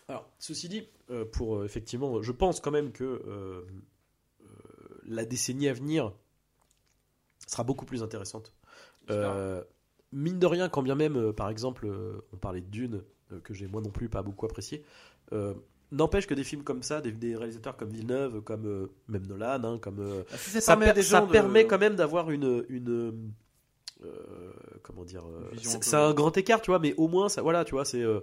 Alors, ceci dit, euh, pour euh, effectivement, je pense quand même que euh, euh, la décennie à venir sera beaucoup plus intéressante. Euh, mine de rien, quand bien même, euh, par exemple, euh, on parlait de Dune, euh, que j'ai moi non plus pas beaucoup apprécié, euh, n'empêche que des films comme ça, des, des réalisateurs comme Villeneuve, comme euh, même Nolan, hein, comme euh, ça, per- ça permet quand même d'avoir une, une euh, comment dire euh, c'est un c'est grand écart tu vois mais au moins ça voilà tu vois c'est euh,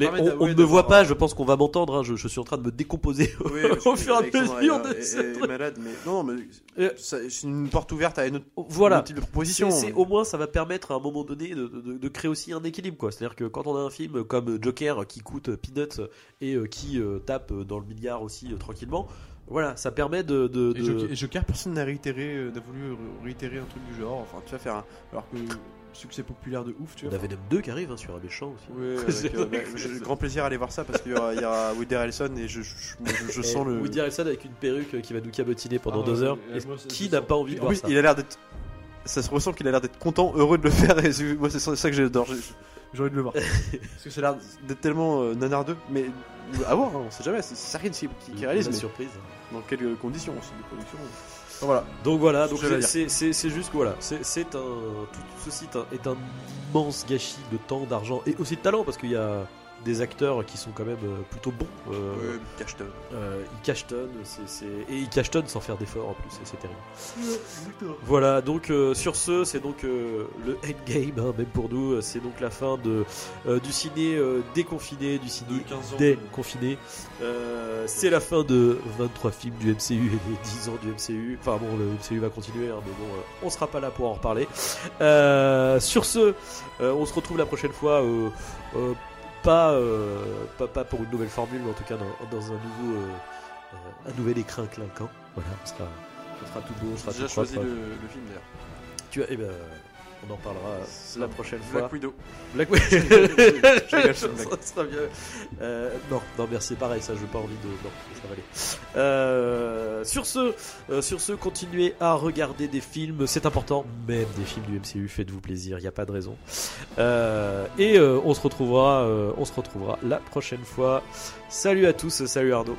on, on ne me voit pas je pense qu'on va m'entendre hein, je, je suis en train de me décomposer Oui, au fur et à mesure de est- ce est truc. malade, mais non, mais Euh, c'est une porte ouverte à une autre, voilà un autre type de proposition. C'est- c'est- au moins ça va permettre à un moment donné de, de- de créer aussi un équilibre quoi. C'est-à-dire que quand on a un film comme Joker qui coûte peanuts et qui euh, tape dans le milliard aussi euh, tranquillement, voilà, ça permet de, de- Et de- et Joker, personne n'a réitéré, euh, n'a voulu ré- réitérer un truc du genre. Enfin, tu vas faire un. Alors que succès populaire de ouf, tu on vois. a Venom 2 qui arrive hein, sur un méchant aussi. Ouais, avec, euh, bah, j'ai grand plaisir à aller voir ça parce qu'il y aura, il y aura Woody Harrelson et je, je, je- je Et sens le. Woody Harrelson avec une perruque euh, qui va nous cabotiner pendant Ah, deux heures. et Et moi, ça- qui n'a pas envie de En voir plus, ça il a l'air d'être. Ça se ressent qu'il a l'air d'être content, heureux de le faire. Et c'est- moi, c'est ça que j'adore. J'ai envie de le voir. Parce que ça a l'air d'être tellement euh, nanardeux. Mais à voir, hein, on sait jamais. C'est rien qui, réalise. Mais surprise. Dans quelles conditions aussi de production. Voilà. Donc voilà, donc c'est- juste que voilà, c'est un tout ceci est un, est un immense gâchis de temps, d'argent et aussi de talent parce qu'il y a des acteurs qui sont quand même euh, plutôt bons. euh, Ouais, Cashton. euh, ils cachetonnent, c'est- c'est- et sans faire d'efforts en plus, et c'est terrible. Voilà, donc euh, sur ce, c'est donc euh, le endgame, hein, même pour nous, c'est donc la fin de, euh, du ciné euh, déconfiné, du ciné De 15 ans. déconfiné. Euh, c'est la fin de 23 films du MCU et des 10 ans du MCU. Enfin bon, le MCU va continuer, hein, mais bon, euh, on sera pas là pour en reparler. Euh, sur ce, euh, on se retrouve la prochaine fois. Pas, euh, pas, pas pour une nouvelle formule, mais en tout cas dans, dans un nouveau, euh, euh, un nouvel écrin clinquant. Voilà, on sera, on sera tout beau, on sera J'ai déjà tout choisi le, le film d'ailleurs. Tu as, eh ben, on en reparlera la prochaine fois. Black Widow. Black Widow. Ça sera mieux. Euh, non, non, merci, pareil, ça, je pas envie de. Non, ça va aller. Euh, sur ce, euh, sur ce, continuez à regarder des films, c'est important, même des films du MCU, faites-vous plaisir, il n'y a pas de raison. Euh, et euh, on se retrouvera, euh, on se retrouvera la prochaine fois. Salut à tous, salut Arnaud.